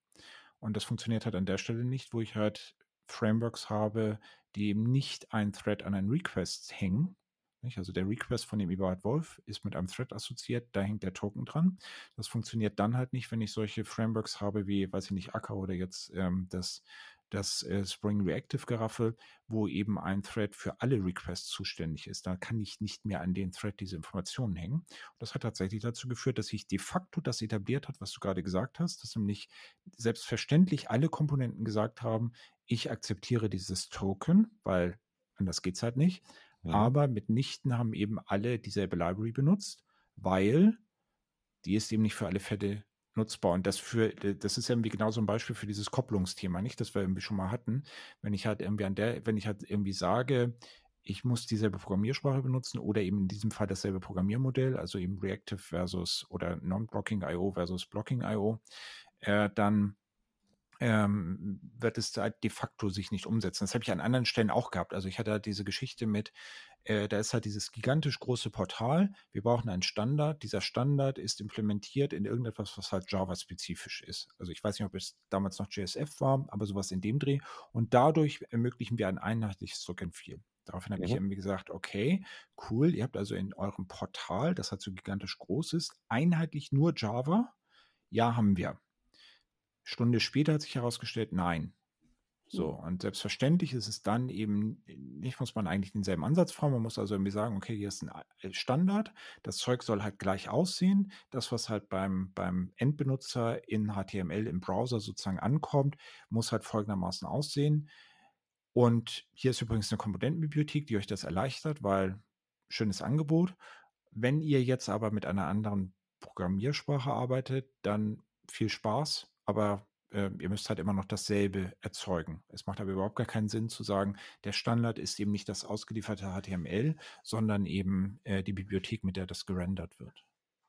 Und das funktioniert halt an der Stelle nicht, wo ich halt Frameworks habe, die eben nicht ein Thread an einen Request hängen. Nicht? Also der Request von dem Eberhard Wolf ist mit einem Thread assoziiert, da hängt der Token dran. Das funktioniert dann halt nicht, wenn ich solche Frameworks habe wie, weiß ich nicht, Acker oder jetzt ähm, das das äh, Spring Reactive Geraffel, wo eben ein Thread für alle Requests zuständig ist. Da kann ich nicht mehr an den Thread diese Informationen hängen. Und das hat tatsächlich dazu geführt, dass sich de facto das etabliert hat, was du gerade gesagt hast, dass nämlich selbstverständlich alle Komponenten gesagt haben, ich akzeptiere dieses Token, weil anders geht es halt nicht. Ja. Aber mitnichten haben eben alle dieselbe Library benutzt, weil die ist eben nicht für alle Fälle nutzbar. Und das für, das ist irgendwie genau so ein Beispiel für dieses Kopplungsthema, nicht, das wir irgendwie schon mal hatten. Wenn ich halt irgendwie an der, wenn ich halt irgendwie sage, ich muss dieselbe Programmiersprache benutzen oder eben in diesem Fall dasselbe Programmiermodell, also eben Reactive versus oder Non-Blocking IO versus Blocking IO, äh, dann ähm, wird es halt de facto sich nicht umsetzen. Das habe ich an anderen Stellen auch gehabt. Also ich hatte halt diese Geschichte mit, äh, da ist halt dieses gigantisch große Portal. Wir brauchen einen Standard. Dieser Standard ist implementiert in irgendetwas, was halt Java-spezifisch ist. Also ich weiß nicht, ob es damals noch JSF war, aber sowas in dem Dreh. Und dadurch ermöglichen wir ein einheitliches Look and Feel. Daraufhin habe mhm. ich irgendwie gesagt, okay, cool, ihr habt also in eurem Portal, das halt so gigantisch groß ist, einheitlich nur Java. Ja, haben wir. Stunde später hat sich herausgestellt, nein. So, hm. und selbstverständlich ist es dann eben, nicht muss man eigentlich denselben Ansatz fahren, man muss also irgendwie sagen, okay, hier ist ein äh, Standard, das Zeug soll halt gleich aussehen, das, was halt beim, beim Endbenutzer in HTML im Browser sozusagen ankommt, muss halt folgendermaßen aussehen. Und hier ist übrigens eine Komponentenbibliothek, die euch das erleichtert, weil schönes Angebot. Wenn ihr jetzt aber mit einer anderen Programmiersprache arbeitet, dann viel Spaß aber äh, ihr müsst halt immer noch dasselbe erzeugen. Es macht aber überhaupt gar keinen Sinn zu sagen, der Standard ist eben nicht das ausgelieferte HTML, sondern eben äh, die Bibliothek, mit der das gerendert wird.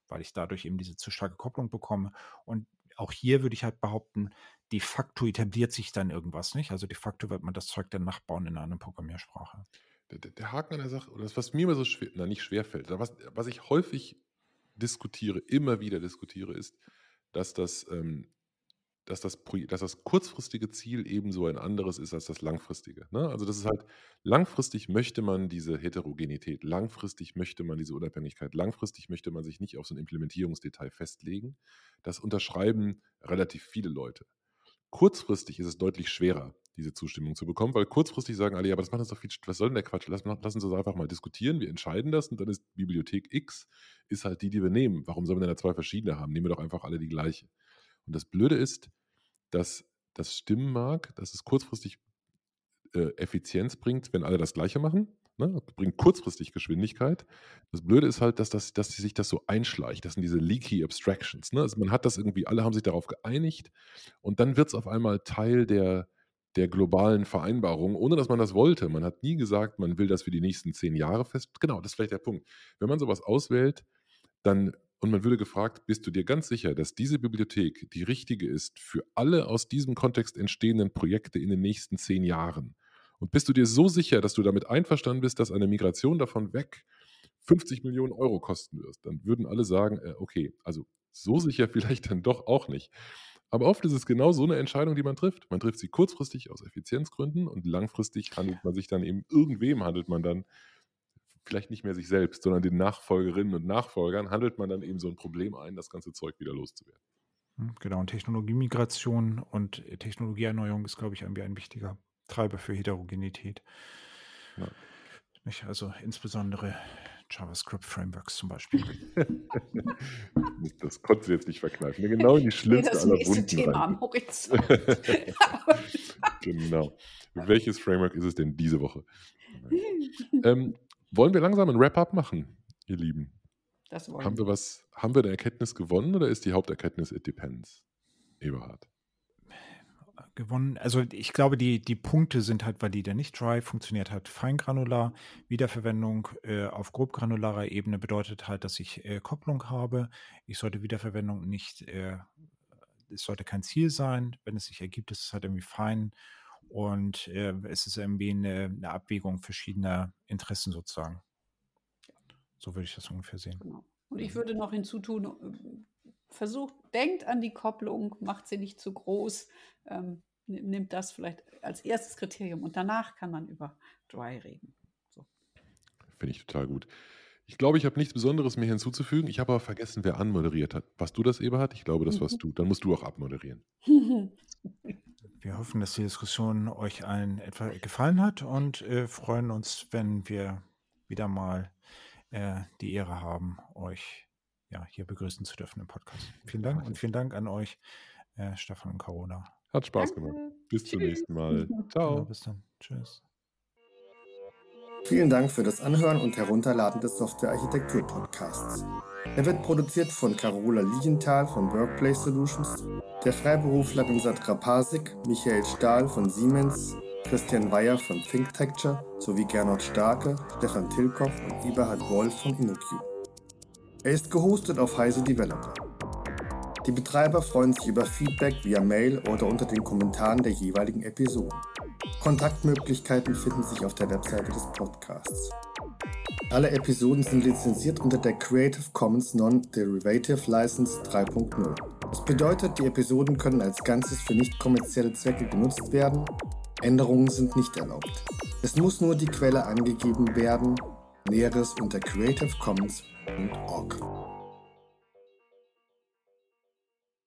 Weil ich dadurch eben diese zu starke Kopplung bekomme. Und auch hier würde ich halt behaupten, de facto etabliert sich dann irgendwas nicht. Also de facto wird man das Zeug dann nachbauen in einer Programmiersprache. Der, der Haken an der Sache, oder das, was mir immer so schwer, na nicht schwer fällt, was, was ich häufig diskutiere, immer wieder diskutiere, ist, dass das ähm, dass das, dass das kurzfristige Ziel ebenso ein anderes ist als das langfristige. Ne? Also das ist halt, langfristig möchte man diese Heterogenität, langfristig möchte man diese Unabhängigkeit, langfristig möchte man sich nicht auf so ein Implementierungsdetail festlegen. Das unterschreiben relativ viele Leute. Kurzfristig ist es deutlich schwerer. diese Zustimmung zu bekommen, weil kurzfristig sagen alle, ja, aber das macht uns doch viel, was soll denn der Quatsch? Lass, lass uns das einfach mal diskutieren, wir entscheiden das und dann ist Bibliothek X ist halt die, die wir nehmen. Warum sollen wir denn da zwei verschiedene haben? Nehmen wir doch einfach alle die gleiche. Und das Blöde ist, dass das stimmen mag, dass es kurzfristig äh, Effizienz bringt, wenn alle das Gleiche machen. Ne? Bringt kurzfristig Geschwindigkeit. Das Blöde ist halt, dass, das, dass sich das so einschleicht. Das sind diese leaky Abstractions. Ne? Also man hat das irgendwie, alle haben sich darauf geeinigt und dann wird es auf einmal Teil der, der globalen Vereinbarung, ohne dass man das wollte. Man hat nie gesagt, man will das für die nächsten zehn Jahre fest. Genau, das ist vielleicht der Punkt. Wenn man sowas auswählt, dann und man würde gefragt, bist du dir ganz sicher, dass diese Bibliothek die richtige ist für alle aus diesem Kontext entstehenden Projekte in den nächsten zehn Jahren? Und bist du dir so sicher, dass du damit einverstanden bist, dass eine Migration davon weg 50 Millionen Euro kosten wird? Dann würden alle sagen, äh, okay, also so sicher vielleicht dann doch auch nicht. Aber oft ist es genau so eine Entscheidung, die man trifft. Man trifft sie kurzfristig aus Effizienzgründen und langfristig handelt man sich dann eben, irgendwem handelt man dann vielleicht nicht mehr sich selbst, sondern den Nachfolgerinnen und Nachfolgern, handelt man dann eben so ein Problem ein, das ganze Zeug wieder loszuwerden. Hm, genau, und Technologiemigration und Technologieerneuerung ist, glaube ich, irgendwie ein wichtiger Treiber für Heterogenität. Ja. Also insbesondere JavaScript-Frameworks zum Beispiel. das konntest du jetzt nicht verkneifen. Genau in die schlimmste aller Wunden. Thema am Horizont. genau. Welches Framework ist es denn diese Woche? ähm, wollen wir langsam ein Wrap-up machen, ihr Lieben? Das wollen haben wir was, haben wir eine Erkenntnis gewonnen oder ist die Haupterkenntnis It Depends? Eberhard. Gewonnen, also ich glaube, die, die Punkte sind halt valide. Nicht dry funktioniert halt feingranular. Wiederverwendung äh, auf grobgranularer Ebene bedeutet halt, dass ich äh, Kopplung habe. Ich sollte Wiederverwendung nicht, äh, es sollte kein Ziel sein. Wenn es sich ergibt, ist es halt irgendwie fein. Und äh, es ist irgendwie eine, eine, Abwägung verschiedener Interessen sozusagen. So würde ich das ungefähr sehen. Genau. Und ich würde noch hinzutun, äh, versucht, denkt an die Kopplung, macht sie nicht zu groß, ähm, nimmt das vielleicht als erstes Kriterium und danach kann man über Dry reden. So. Finde ich total gut. Ich glaube, ich habe nichts Besonderes mehr hinzuzufügen. Ich habe aber vergessen, wer anmoderiert hat. Warst du das, Eberhard? Ich glaube, das warst mhm. du. Dann musst du auch abmoderieren. Wir hoffen, dass die Diskussion euch allen etwa gefallen hat und äh, freuen uns, wenn wir wieder mal äh, die Ehre haben, euch ja, hier begrüßen zu dürfen im Podcast. Vielen Dank und vielen Dank an euch, äh, Stefan und Carola. Hat Spaß Danke. gemacht. Bis Tschüss. zum nächsten Mal. Ciao. Genau, bis dann. Tschüss. Vielen Dank für das Anhören und Herunterladen des Software Architektur Podcasts. Er wird produziert von Carola Lienthal von Workplace Solutions, der Freiberufler Sandra Pasik, Michael Stahl von Siemens, Christian Weyer von ThinkTecture sowie Gernot Starke, Stefan Tilkoff und Eberhard Wolf von InnoQ. Er ist gehostet auf Heise Developer. Die Betreiber freuen sich über Feedback via Mail oder unter den Kommentaren der jeweiligen Episoden. Kontaktmöglichkeiten finden sich auf der Webseite des Podcasts. Alle Episoden sind lizenziert unter der Creative Commons Non-Derivative License 3.0. Das bedeutet, die Episoden können als Ganzes für nicht kommerzielle Zwecke genutzt werden. Änderungen sind nicht erlaubt. Es muss nur die Quelle angegeben werden. Näheres unter creativecommons.org.